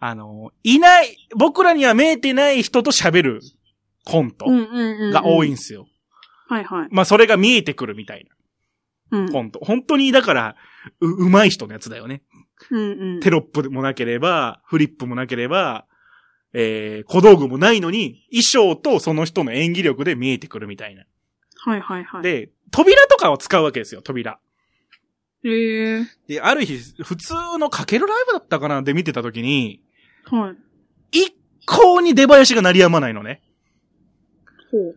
あの、いない、僕らには見えてない人と喋るコント。が多いんですよ。はいはい。まあ、それが見えてくるみたいうんな。コント。本当に、だから、う、うまい人のやつだよね。うんうん。テロップもなければ、フリップもなければ、えー、小道具もないのに、衣装とその人の演技力で見えてくるみたいな。はいはいはい。で、扉とかを使うわけですよ、扉。へえ。で、ある日、普通のかけるライブだったかなで見てた時に、はい。一向に出囃子が鳴りやまないのね。ほう。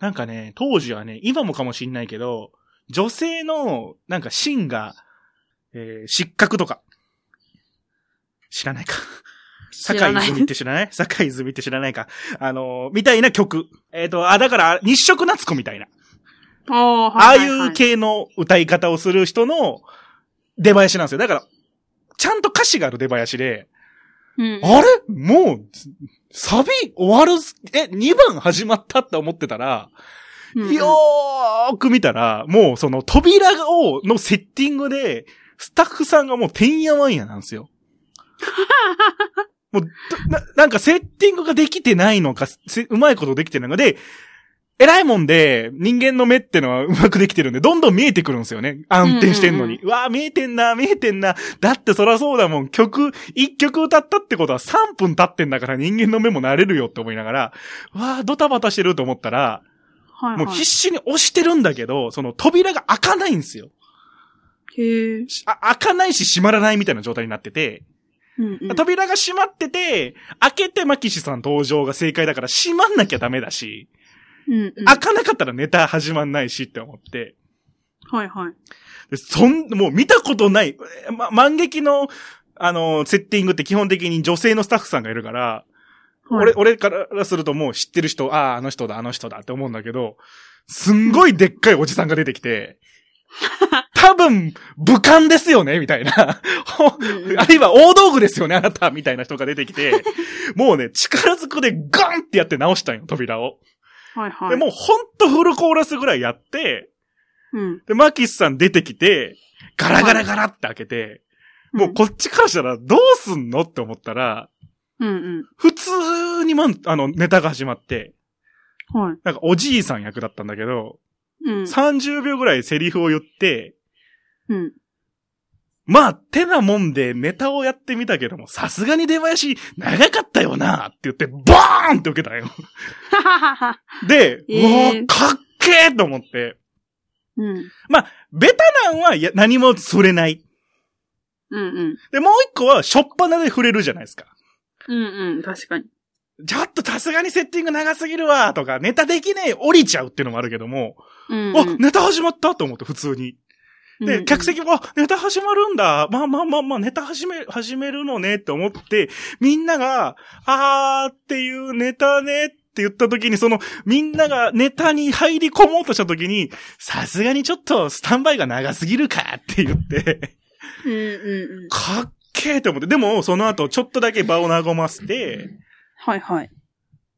なんかね、当時はね、今もかもしんないけど、女性の、なんか芯が、えー、失格とか。知らないか。坂井泉って知らない？坂井泉って知らないか。あのーみたいな曲。えっ、と、あ、だから、日食夏子みたいな。ああ、い。う系の歌い方をする人の出囃子なんですよ。だから、ちゃんと歌詞がある出囃子で、うん。あれ？もう、サビ終わる、え、2番始まったって思ってたら、よーく見たら、もうその扉を、のセッティングで、スタッフさんがもうてんやわんやなんですよ。もう、な、なんかセッティングができてないのか、せうまいことできてないのかで、偉いもんで、人間の目ってのはうまくできてるんで、どんどん見えてくるんですよね。暗転してんのに。うわー見えてんな、見えてんな。だってそらそうだもん。曲、一曲歌ったってことは3分経ってんだから人間の目も慣れるよって思いながら、うわードタバタしてると思ったら、はいはい。もう必死に押してるんだけど、その扉が開かないんですよ。へあ開かないし閉まらないみたいな状態になってて、うんうん。扉が閉まってて、開けてマキシさん登場が正解だから閉まんなきゃダメだし、うんうん。開かなかったらネタ始まんないしって思って、はいはい。でそん、もう見たことない、えま、万劇の、あの、セッティングって基本的に女性のスタッフさんがいるから、はい俺、俺からするともう知ってる人、ああ、あの人だ、あの人だって思うんだけど、すんごいでっかいおじさんが出てきて、多分、武漢ですよね？みたいな。あるいは大道具ですよね？あなた？みたいな人が出てきて、もうね、力ずくでガンってやって直したんよ、扉を。はいはい。で、もうほんとフルコーラスぐらいやって、うん。で、マキスさん出てきて、ガラガラガラって開けて、もうこっちからしたらどうすんのって思ったら、うんうん。普通にまん、あの、ネタが始まって、はい。なんかおじいさん役だったんだけど、うん。30秒ぐらいセリフを言って、うん。まあ、てなもんでネタをやってみたけども、さすがに出囃子長かったよなって言って、バーンって受けたよ。はははは。で、えーうわかっけーと思って。うん。ベタなんはいや何も触れない。うんうん。で、もう一個は、しょっぱなで触れるじゃないですか。うんうん。確かに。ちょっとさすがにセッティング長すぎるわ、とか、ネタできねえ、降りちゃうっていうのもあるけども、うん、あ、ネタ始まったと思って、普通に。で、うんうん客席も、あ、ネタ始まるんだ。まあまあまあまあ、ネタ始め、始めるのねって思って、みんなが、あーっていうネタねって言った時に、その、みんながネタに入り込もうとした時に、さすがにちょっとスタンバイが長すぎるかって言って、うんうんうん。かっけーって思って、でも、その後、ちょっとだけ場を和ませて、はいはい。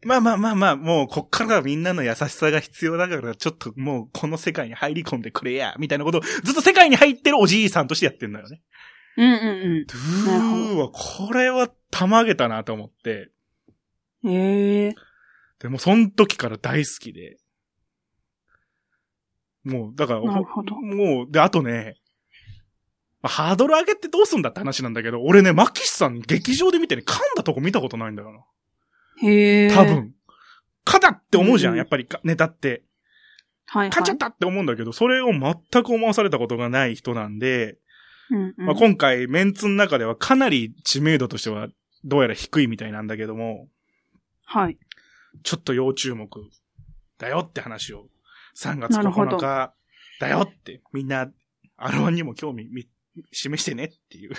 まあまあまあまあ、もう、こっからはみんなの優しさが必要だから、ちょっともう、この世界に入り込んでくれや、みたいなことを、ずっと世界に入ってるおじいさんとしてやってんのよね。うんうんうーわ、これはたまげたなと思って。うん。へえ。でも、その時から大好きで。もう、だから、なるほどもう、で、あとね、まあハードル上げてどうすんだって話なんだけど、俺ね、マキシさん劇場で見てね、噛んだとこ見たことないんだよへ。多。分。かだって思うじゃん、やっぱりかネタって。はいはい。噛んじゃったって思うんだけど、それを全く思わされたことがない人なんで、うんうん。まあ、今回メンツの中ではかなり知名度としてはどうやら低いみたいなんだけども、はい。ちょっと要注目だよって話を3月9なるほど日だよってみんな R1 にも興味み示してねっていう。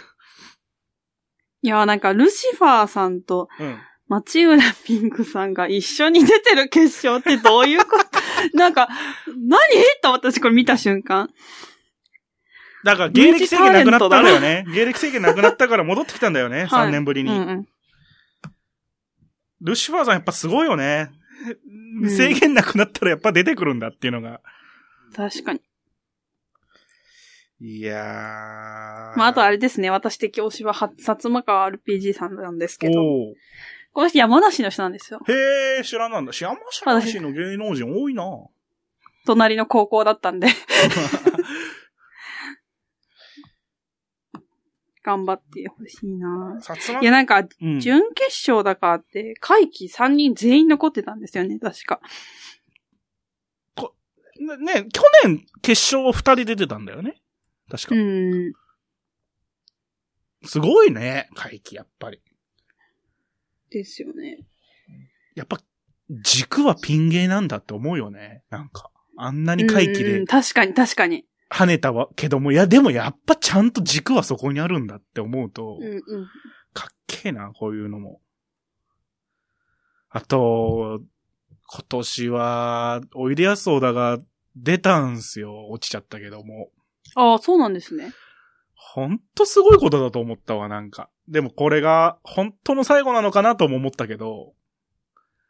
いや、なんか、ルシファーさんと、うん。町浦ピンクさんが一緒に出てる決勝ってどういうこと？なんか、何？と私これ見た瞬間。だから芸歴制限なくなったんだよね。芸歴制限なくなったから戻ってきたんだよね。はい3年ぶりに。うんうん。ルシファーさんやっぱすごいよね。うん制限なくなったらやっぱ出てくるんだっていうのが。確かに。いやー。まあ、あとあれですね。私的推しは、は、薩摩川 RPG さんなんですけど、この人山梨の人なんですよ。へー、知らなんだ。山梨の芸能人多いな。隣の高校だったんで、頑張ってほしいな薩摩いや、なんか、うん準決勝だからって、会期3人全員残ってたんですよね、確か。ね、ね去年決勝二人出てたんだよね。確か。うん。すごいね、回帰、やっぱり。ですよね。やっぱ、軸はピン芸なんだって思うよね。なんか。あんなに回帰で確かに確かに。跳ねたわけども、いや、でもやっぱちゃんと軸はそこにあるんだって思うと、うんうん。かっけえな、こういうのも。あと、今年は、おいでやす小田が出たんすよ。落ちちゃったけども。ああ、そうなんですね。ほんとすごいことだと思ったわ、なんか。でもこれが、本当の最後なのかなとも思ったけど、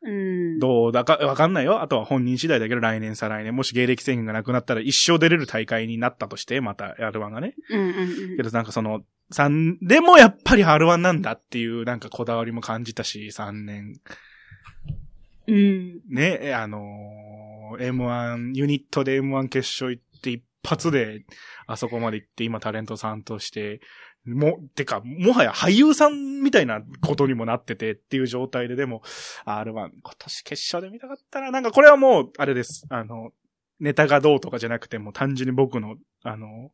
うん。どうだか、わかんないよ。あとは本人次第だけど、来年再来年、もし芸歴制限がなくなったら一生出れる大会になったとして、また R1 がね。うんうんうんけどなんかその、三、でもやっぱり R1 なんだっていうなんかこだわりも感じたし、3年。うん。ね、あのー M1、ユニットで M1 決勝行って一発で、あそこまで行って今タレントさんとして、も、てか、もはや俳優さんみたいなことにもなっててっていう状態で、でも、R1、今年決勝で見たかったな。なんかこれはもう、あれです。あの、ネタがどうとかじゃなくて、もう単純に僕の、あの、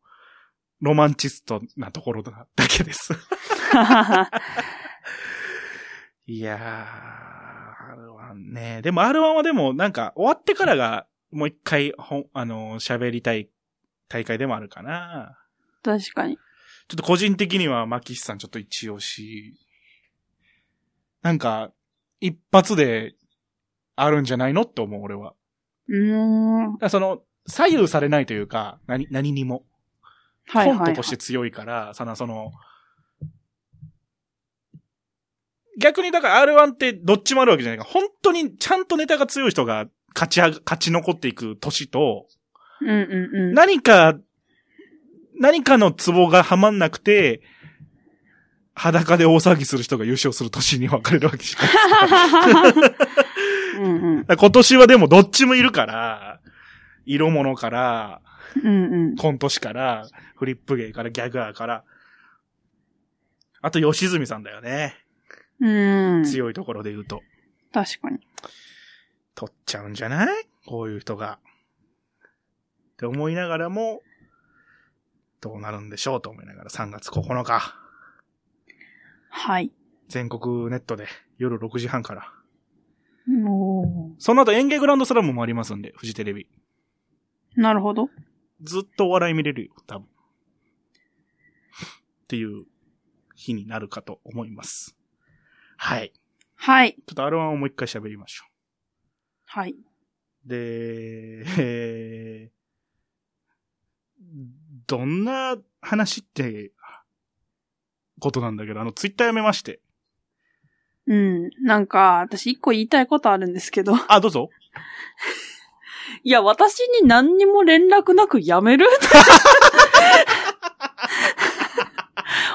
ロマンチストなところだだけです。いやー、R1 ね。でも R1 はでもなんか終わってからがもう一回ほん、あの、喋りたい大会でもあるかな。確かに。ちょっと個人的にはマキシさんちょっと一押し。なんか、一発であるんじゃないのって思う俺は。うーん。その、左右されないというか、何、何にも。はいはい、はい。コントとして強いから、その、その、逆にだから R1 ってどっちもあるわけじゃないから、本当にちゃんとネタが強い人が勝ち勝ち残っていく年と、うんうんうん。何か、何かのツボがはまんなくて、裸で大騒ぎする人が優勝する年に分かれるわけじゃないですか。うんうん。だから今年はでもどっちもいるから、色物から、うんうん。コント師から、フリップ芸から、ギャガーから、あと、吉住さんだよね。うん。強いところで言うと。確かに。取っちゃうんじゃない？こういう人が。って思いながらも、どうなるんでしょうと思いながら3月9日、はい。全国ネットで夜6時半から。おその後演芸グランドスラムもありますんで、フジテレビ。ーなるほど。ずっとお笑い見れるよ、多分。っていう日になるかと思います。はい。はい。ちょっと R1 をもう一回喋りましょはい。う。で、えーどんな話って、ことなんだけど、あの、ツイッターやめまして。うん。なんか、私一個言いたいことあるんですけど。あ、どうぞ。いや、私に何にも連絡なくやめる？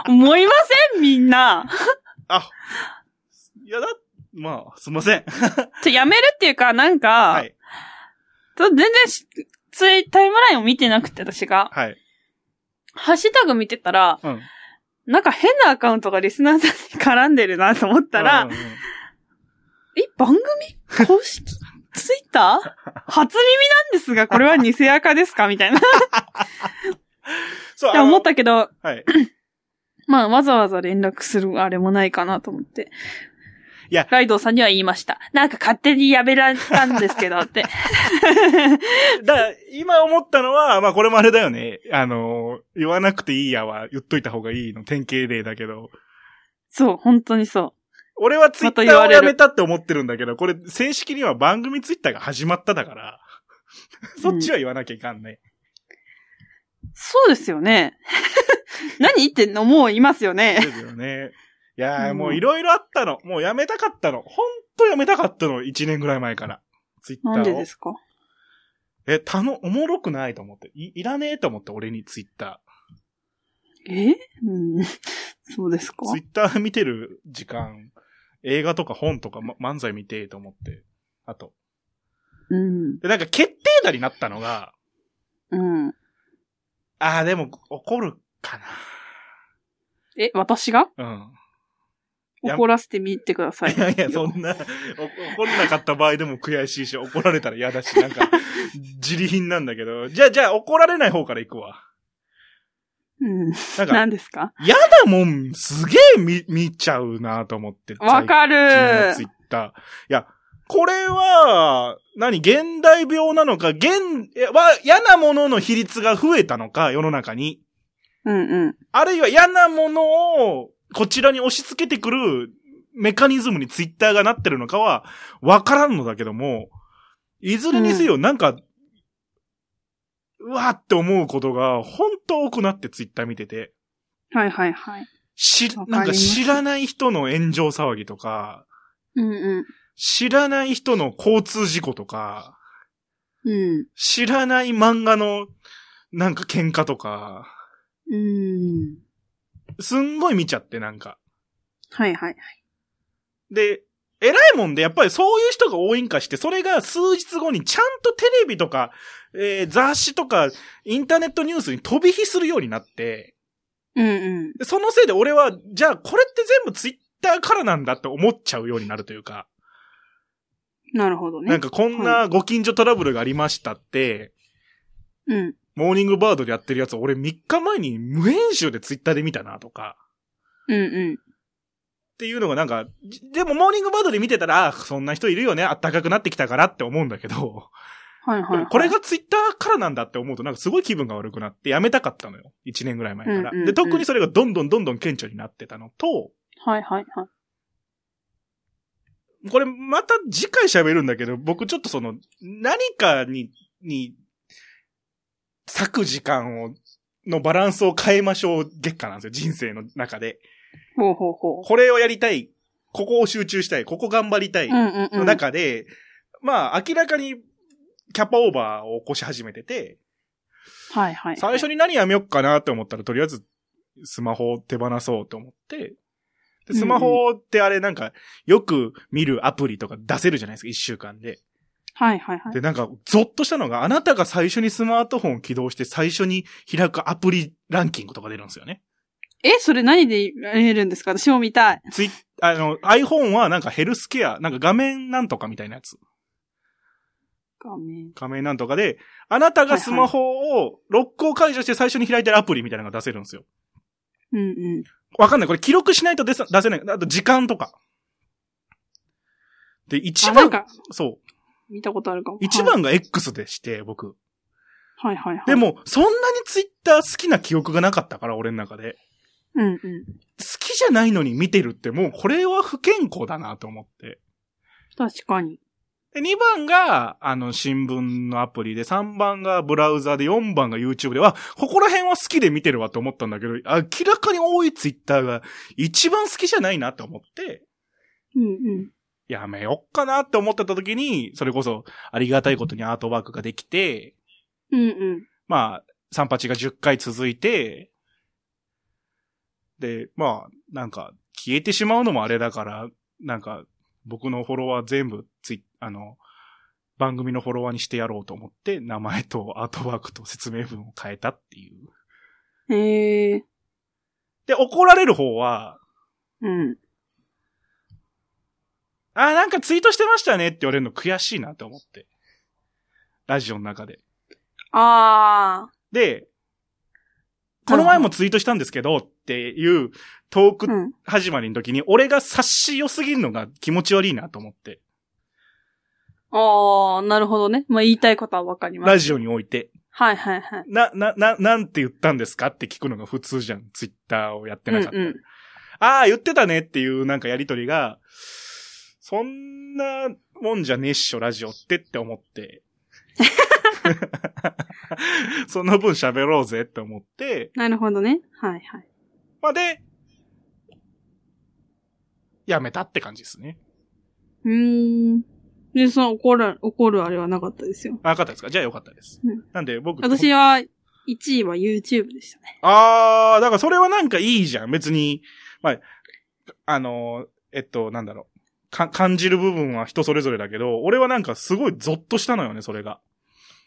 思いませんみんな。あ、いやだ、まあ、すいません。ちょ、やめるっていうか、なんか、はい。全然しツイタイムラインを見てなくて、私が。はい。ハッシュタグ見てたら、うん。なんか変なアカウントがリスナーさんに絡んでるなと思ったら、うんうんうんえ、番組公式？ツイッター？初耳なんですが、これは偽アカですか？みたいな。っそう、てあの思ったけど、はい。まあ、わざわざ連絡するあれもないかなと思って。いやライドウさんには言いました。なんか勝手にやめられたんですけどって。だから今思ったのは、まあこれもあれだよね。あの、言わなくていいやは言っといた方がいいの典型例だけど、そう、本当にそ俺はツイッターをやめたって思ってるんだけど、これ正式には番組ツイッターが始まっただから、そっちは言わなきゃいかんね。そうですよね。何言ってんの？もういますよね。ですよね。いやー、うんもういろいろあったの。もうやめたかったの。ほんとやめたかったの。1年ぐらい前から。ツイッターを。なんでですか？え、たの、おもろくないと思って。い、いらねえと思って、俺にツイッタえ？うん。そうですか？ー。ツイッター見てる時間、映画とか本とか、ま、漫才見てえと思って。あと。うん。で、なんか決定打になったのが、うん。あーでも怒るかえ、私が？な。うん。や怒らせてみてください。いやいや、そんな、お怒らなかった場合でも悔しいし、怒られたら嫌だし、なんか、自利品なんだけど、じゃあ、じゃあ怒られない方から行くわ。うん。なんか、何ですか？嫌だもん、すげえ見、見ちゃうなと思って。わかるツイッター。いや、これは、何、現代病なのか、現、は、嫌なものの比率が増えたのか、世の中に。うんうん。あるいは嫌なものを、こちらに押し付けてくるメカニズムにツイッターがなってるのかは、わからんのだけども、いずれにせよ、なんか、うわーって思うことが、本当多くなってツイッター見てて。はいはいはい。し、なんか知らない人の炎上騒ぎとか、うんう知らない人の交通事故とか、ん。うん。知らない漫画のなんか喧嘩とか、うん。すんごい見ちゃってなんか。はいはい。で、偉いもんでやっぱりそういう人が多いんかして、それが数日後にちゃんとテレビとか、えー雑誌とか、インターネットニュースに飛び火するようになって、うんうん。でそのせいで俺は、じゃあこれって全部ツイッターからなんだって思っちゃうようになるというか、なるほどね。なんかこんなご近所トラブルがありましたって、うん。モーニングバードでやってるやつ、俺3日前に無編集でツイッターで見たなとか、うんうん。っていうのがなんか、じでもモーニングバードで見てたら、あそんな人いるよね、暖かくなってきたからって思うんだけど、はいはい、はい。これがツイッターからなんだって思うとなんかすごい気分が悪くなってやめたかったのよ。1年ぐらい前から。うんうんうんで、特にそれがどんどんどんどん顕著になってたのと、はいはいはい。これまた次回喋るんだけど、僕ちょっとその、何かに、に、割く時間を、のバランスを変えましょう月間なんですよ、人生の中で。ほうほうほう。これをやりたい、ここを集中したい、ここ頑張りたい、の中で、まあ明らかにキャパオーバーを起こし始めてて、はいはい。最初に何やめよっかなって思ったら、とりあえずスマホを手放そうと思って、でスマホってあれなんか、よく見るアプリとか出せるじゃないですか、一週間で。はいはいはい。で、なんか、ゾッとしたのが、あなたが最初にスマートフォンを起動して最初に開くアプリランキングとか出るんですよね。え、それ何で見れるんですか？私も見たい。ツイあの、iPhone はなんかヘルスケア、なんか画面なんとかみたいなやつ。画面。画面なんとかで、あなたがスマホを、ロックを解除して最初に開いてるアプリみたいなのが出せるんですよ。うんうん。わかんない。これ記録しないと出せない。あと時間とか。で、一番、か、そう。見たことあるかも。一番が X でして、僕。はいはいはい。で、も、そんなにツイッター好きな記憶がなかったから、俺の中で。うんうん。好きじゃないのに見てるって、もうこれは不健康だなと思って。確かに。で、2番が、あの、新聞のアプリで、3番がブラウザで、4番が YouTube で、あ、ここら辺は好きで見てるわと思ったんだけど、明らかに多いツイッターが一番好きじゃないなと思って、うんうん。やめよっかなって思ってた時に、それこそありがたいことにアートワークができて、うんうん。まあ、三八が10回続いて、で、まあ、なんか、消えてしまうのもあれだから、なんか、僕のフォロワー全部ツイあの、番組のフォロワーにしてやろうと思って、名前とアートワークと説明文を変えたっていう。へえ。で、怒られる方は、うん。あーなんかツイートしてましたねって言われるの悔しいなと思って。ラジオの中で。あで、この前もツイートしたんですけどっていうトークー。うん。始まりの時に、俺が察し良すぎるのが気持ち悪いなと思って。あー、なるほどね。まあ、言いたいことはわかります。ラジオにおいて。はいはいはい。な、な、な、なんて言ったんですかって聞くのが普通じゃん。ツイッターをやってなかったら。うんうんああ、言ってたねっていうなんかやりとりが、そんなもんじゃねえっしょ、ラジオってって思って。その分喋ろうぜって思って、なるほどね。はいはい。まあ、で、やめたって感じですね。うーん。で、その怒る、怒るあれはなかったですよ。あ、よかったですか？じゃあよかったです。うんなんで僕、私は、1位は YouTube でしたね。あー、だからそれはなんかいいじゃん。別に、まあ、あの、えっと、なんだろう。か、感じる部分は人それぞれだけど、俺はなんかすごいゾッとしたのよね、それが。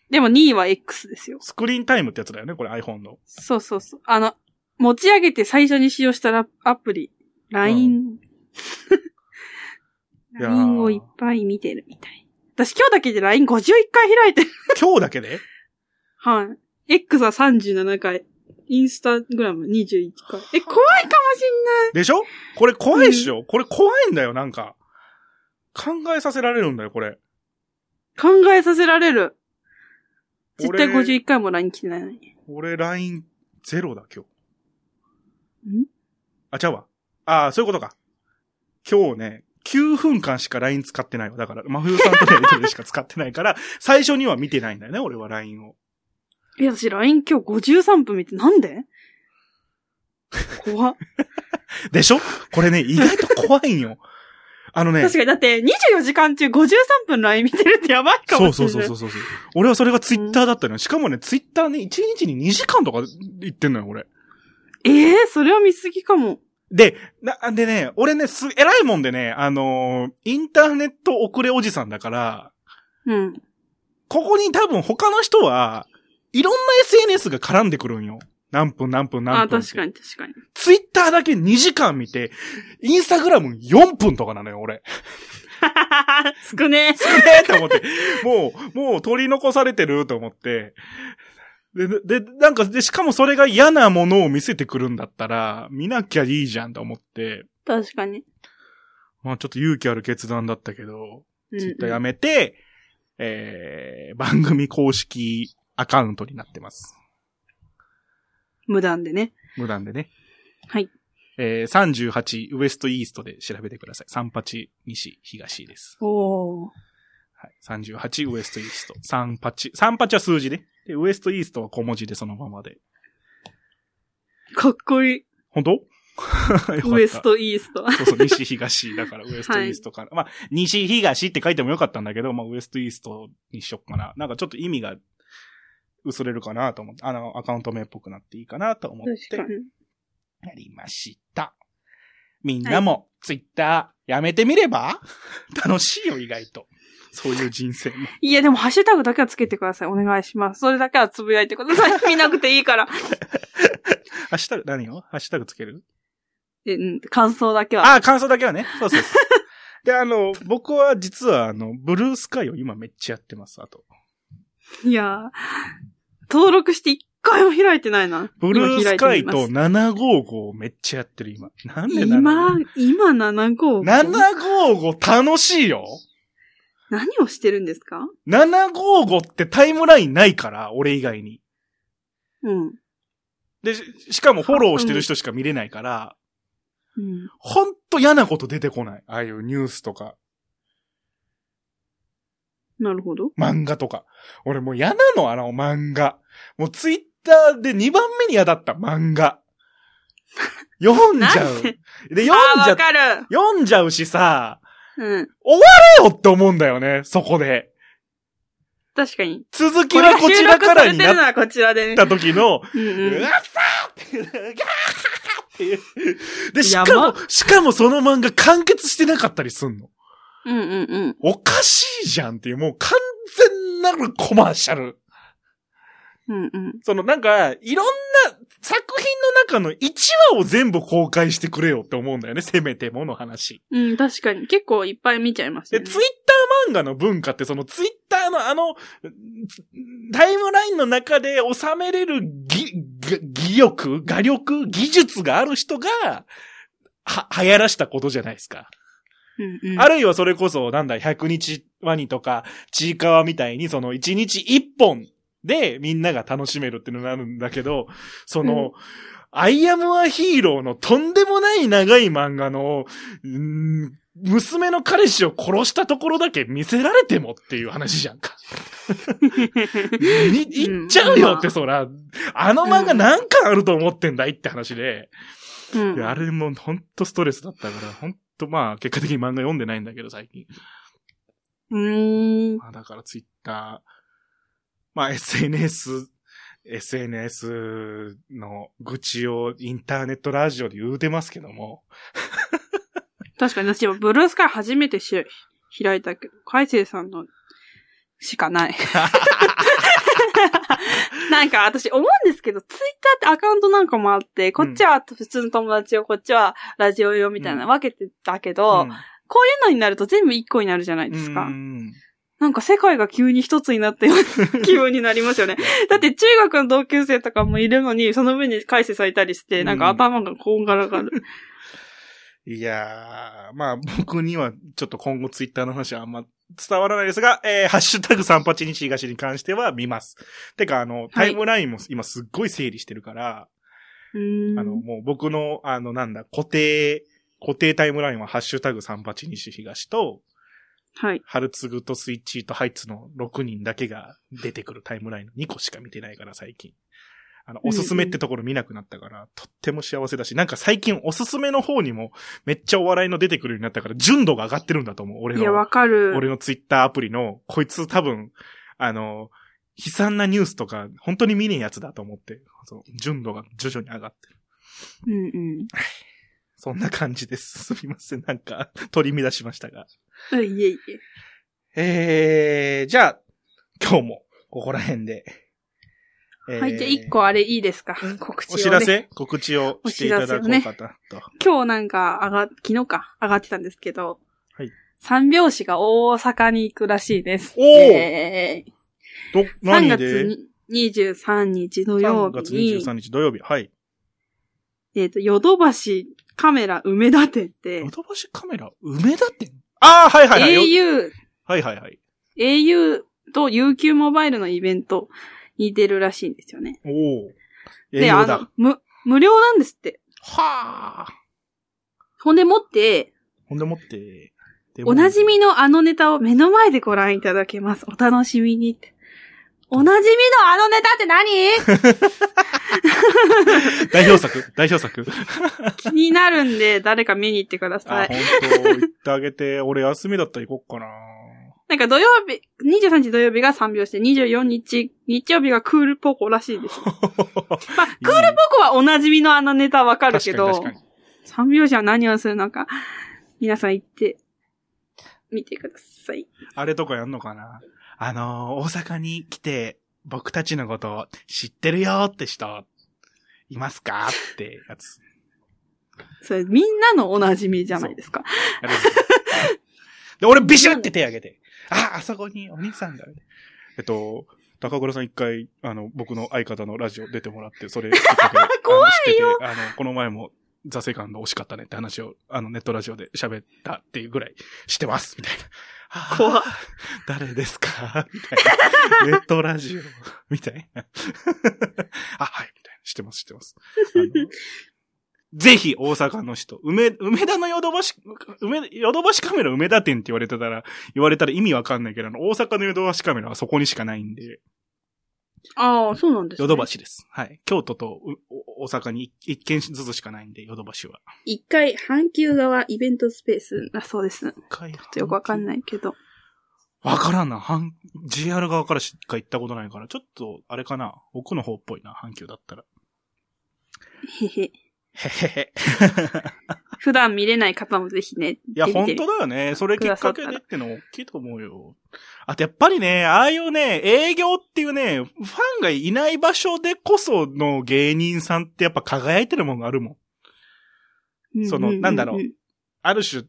でも2位は X ですよ。スクリーンタイムってやつだよね、これ iPhone の。そうそうそう。あの、持ち上げて最初に使用したラアプリ、LINE。いやー LINE をいっぱい見てるみたい。私今日だけで LINE51 回開いてる。今日だけで？はい。X は37回。インスタグラム21回。え、怖いかもしでしょ？これ怖いっしょ、これ怖いんだよ、なんか。考えさせられるんだよ、これ。考えさせられる。絶対俺51回も LINE 来てないのに。俺 LINE ゼロだ、今日。ん？あ、ちゃうわ。ああ、そういうことか。今日ね、9分間しか LINE 使ってないわ。だから、真冬さんとのやりとりしか使ってないから、最初には見てないんだよね、俺は LINE を。いや、私 LINE 今日53分見て、なんで？怖っ。でしょ？これね、意外と怖いんよ。あのね、確かに、だって24時間中53分 LINE 見てるってやばいかそうもしれない。そうそうそうそう。俺はそれがツイッターだったのよ。しかもね、ツイッターね、1日に2時間とか言ってんのよ、俺。ええそれは見すぎかも。で、な、でね、俺ね、す、偉いもんでね、あのーインターネット遅れおじさんだから、うん。ここに多分他の人は、いろんな SNS が絡んでくるんよ。何分何分何あ、分。確かに確かに。ツイッターだけ2時間見て、インスタグラム4分とかなのよ、俺。少ねすげえと思って、もう、もう取り残されてると思って、で、で、なんか、で、しかもそれが嫌なものを見せてくるんだったら、見なきゃいいじゃんと思って、確かに。まあちょっと勇気ある決断だったけど、うんツイッターやめて、えー、番組公式アカウントになってます。無断でね。無断でね。はい。えー、38ウエストイーストで調べてください。38西東です。おー。はい。38ウエストイースト。38。38は数字で。で、ウエストイーストは小文字でそのままで。かっこいい。本当？よかったウエス。ト、イースト。そうそう、西東だからウエストイーストから。まあ、西東って書いてもよかったんだけど、まあ、ウエストイーストにしよっかな。なんかちょっと意味が薄れるかなと思って、あの、アカウント名っぽくなっていいかなと思って。やりました。みんなも、ツイッターやめてみれば？楽しいよ、意外と。そういう人生も。いや、でもハッシュタグだけはつけてください。お願いします。それだけはつぶやいてください。見なくていいから。ハッシュタグ、何を？ハッシュタグつける？えうん、感想だけは。ああ、感想だけはね。そうそうそう。で、あの、僕は実は、あの、ブルースカイを今めっちゃやってます、あと。いやー登録して一回も開いてないな。ブルースカイと今755めっちゃやってる、今。なんで今、今755。755楽しいよ何をしてるんですか !755 ってタイムラインないから、俺以外に。うん。で、ししかもフォローしてる人しか見れないから、うん。ほんと嫌なこと出てこない。ああいうニュースとか、なるほど。漫画とか。俺もう嫌なの、あの漫画。もうツイッターで2番目に嫌だった、漫画。読んじゃう。で？で、読んじゃわ、かる。読んじゃうしさ、うん。よって思うんだよね、そこで。確かに。続きはこちらからになっ。た時の、うんうん。うわっさーって、ガーって。で、しかやも、しかもその漫画完結してなかったりすんの。うんうんうん。おかしいじゃんっていう、もう完全なるコマーシャル。うんうん。そのなんか、いろんな作品の中の1話を全部公開してくれよって思うんだよね、せめてもの話。うん、確かに。結構いっぱい見ちゃいますで、ね。ツイッター漫画の文化ってそのツイッターのあの、タイムラインの中で収めれるぎ、ぎ技力画力技術がある人が、は、流行らしたことじゃないですか。うんうん。あるいはそれこそ、なんだ、100日ワニとか、ちいかわみたいに、その1日1本でみんなが楽しめるっていうのがあるんだけど、その、アイアムアヒーローのとんでもない長い漫画の、娘の彼氏を殺したところだけ見せられてもっていう話じゃんか。み、いっちゃうよって、そら、あの漫画何巻あると思ってんだいって話で、うん。あれもほんとストレスだったから、ほんとまあ、結果的に漫画読んでないんだけど、最近。うーん。まあ、だからツイッター、まあ SNS、SNS の愚痴をインターネットラジオで言うてますけども、確かに私はブルースカイ初めてし開いたけど、海星さんのしかない。なんか私思うんですけど、ツイッターってアカウントなんかもあって、こっちは普通の友達を、こっちはラジオ用みたいなうん分けてたけど、うんこういうのになると全部一個になるじゃないですか。うんなんか世界が急に一つになったような気分になりますよね。だって中学の同級生とかもいるのに、その上に海星さんいたりして、なんか頭がこんがらがる。いやー、まあ 僕にはちょっと今後ツイッターの話はあんま伝わらないですが、えー、ハッシュタグ38日東に関しては見ます。てか、あの、タイムラインも今すっごい整理してるから、うーんあの、もう僕の、あの、なんだ、固定、固定タイムラインはハッシュタグ38西東と、はい。ハルツグとスイッチーとハイツの6人だけが出てくるタイムラインの2個しか見てないから最近。あの、おすすめってところ見なくなったから、とっても幸せだし、なんか最近おすすめの方にもめっちゃお笑いの出てくるようになったから、純度が上がってるんだと思う。俺いや、わの、かる。俺のツイッターアプリの、こいつ多分、あの、悲惨なニュースとか、本当に見ねえやつだと思って、そう純度が徐々に上がってる。うんうん。そんな感じです。すみません。なんか、取り乱しましたが。うんいえいえー、じゃあ、今日も、ここら辺で。はい、じゃあ一個あれいいですか？告知を、ね。お知らせ？告知をしていただこうかと。今日なんか上が、昨日か、上がってたんですけど、はい。三拍子が大阪に行くらしいです。おーえーど、3何月でに23日土曜 ?3 月日に、23日土曜日。はい。えっ、と、ヨドバシカメラ梅田店ってヨ、ドバシカメラ梅田店ああ、はいはいはい。よ au、はいはいはい。au と UQ モバイルのイベントに出るらしいんですよね。おお。営で、あの。、無、無料なんですって。はあ。ほんでもって、ほんでもって。おなじみのあのネタを目の前でご覧いただけます。お楽しみにって。おなじみのあのネタって何？代表作代表作気になるんで、誰か見に行ってくだあ、さい。本当行ってあげて。俺休みだったら行こっかな。なんか土曜日、23日土曜日が3拍子で、24日、日曜日がクールポコらしいです。まあ、クールポコはおなじみのあのネタわかるけど、確かに確かに。三拍子は何をするのか、皆さん行って、見てください。あれとかやんのかな？あのー、大阪に来て、僕たちのこと知ってるよって人、いますか？ってやつ。それ、みんなのおなじみじゃないですか。で、俺ビシュって手挙げて、あ、あそこにお兄さんが。えっと、高倉さん一回、あの、僕の相方のラジオ出てもらって、それきっかけで 怖いよあの、この前も、ザセカンド惜しかったねって話を、あの、ネットラジオで喋ったっていうぐらいしてます、みたいな。はあ怖っ誰ですか？みたいな。ネットラジオ、みたいな。あ、はい、みたいな。知ってます、知ってます。ぜひ、大阪の人、梅、梅田のヨドバシ、梅、ヨドバシカメラ梅田店って言われてたら、言われたら意味わかんないけど、あの大阪のヨドバシカメラはそこにしかないんで、ああ、そうなんですね。ヨドバシです。はい。京都と大阪に一一軒ずつしかないんで、ヨドバシは。一回、阪急側イベントスペースだそうです。ちょ一っとよくわかんい。ないけど。わからんな。阪 JR 側からしか行ったことないから、ちょっと、あれかな。奥の方っぽいな、阪急だったら。へへ。へへへ。普段見れない方もぜひね。いや、本当だよね。それきっかけでっての大きいと思うよ。あとやっぱりね、ああいうね、営業っていうね、ファンがいない場所でこその芸人さんってやっぱ輝いてるもんがあるもん。そのなんだろうある種、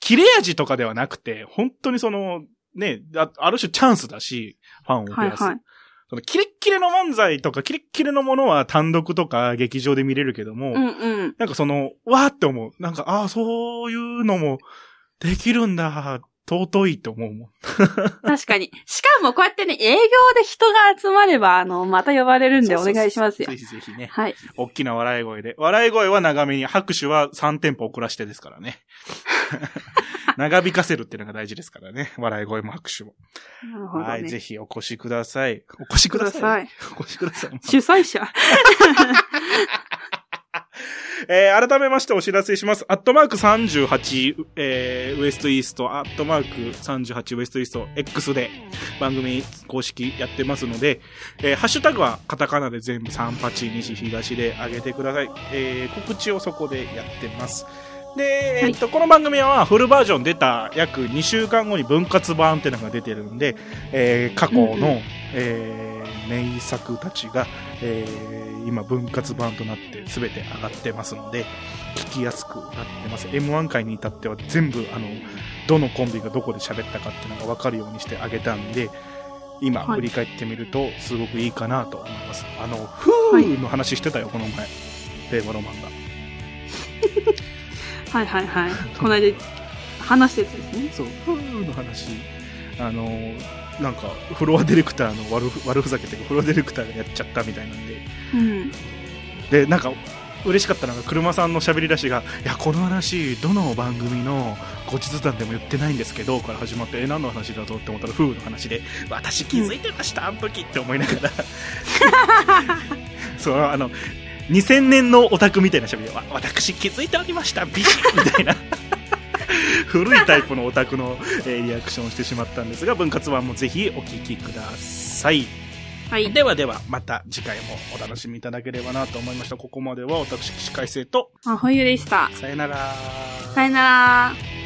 切れ味とかではなくて、本当にその、ね、あある種チャンスだし、ファンを増やす。はいはい。そのキレッキレの漫才とか、キレッキレのものは単独とか劇場で見れるけども、うんうん。なんかその、わーって思う。なんか、ああ、そういうのもできるんだっ尊いと思うもん。確かに。しかもこうやってね、営業で人が集まれば、あの、また呼ばれるんでお願いしますよぜ。ひぜひね。はい。大きな笑い声で。笑い声は長めに、拍手は3テンポ遅らしてですからね。長引かせるっていうのが大事ですからね。笑い声も拍手も。なるほどね。はい、ぜひお越しください。お越しください。くださいお越しください。主催者。えー改めましてお知らせします。アットマーク38、えーウエストイースト、アットマーク38ウエストイースト X で番組公式やってますので、えーハッシュタグはカタカナで全部38西東で上げてください。えー告知をそこでやってます。で、えっと、この番組はフルバージョン出た約2週間後に分割版ってのが出てるんで、えー過去の、うんうんえー名作たちが、えー今分割版となって全て上がってますので、聞きやすくなってます。M1 回に至っては全部、あの、どのコンビがどこで喋ったかっていうのが分かるようにしてあげたんで、今はい振り返ってみるとすごくいいかなと思います。あの、フーの話してたよ、この前。令和ロマンが。はいはいはい。この間、話したやつですね。そう、フーの話、あの、なんか、フロアディレクターの悪ふ悪ふざけてフロアディレクターがやっちゃったみたいなんで、うん。で、なんか、嬉しかったのが、車さんの喋り出しが、いや、この話、どの番組の後日談でも言ってないんですけど、から始まって、え、何の話だぞって思ったら、フーの話で、私気づいてました、あの時って思いながら。そう、あの、2000年のオタクみたいな喋りで、わ私気づいておりました、ビシッみたいな。古いタイプのオタクの、えーリアクションをしてしまったんですが、分割版もぜひお聞きください。はい。ではでは、また次回もお楽しみいただければなと思いました。ここまでは私、起死回生と、あ、ほゆでした。さよなら。さよなら。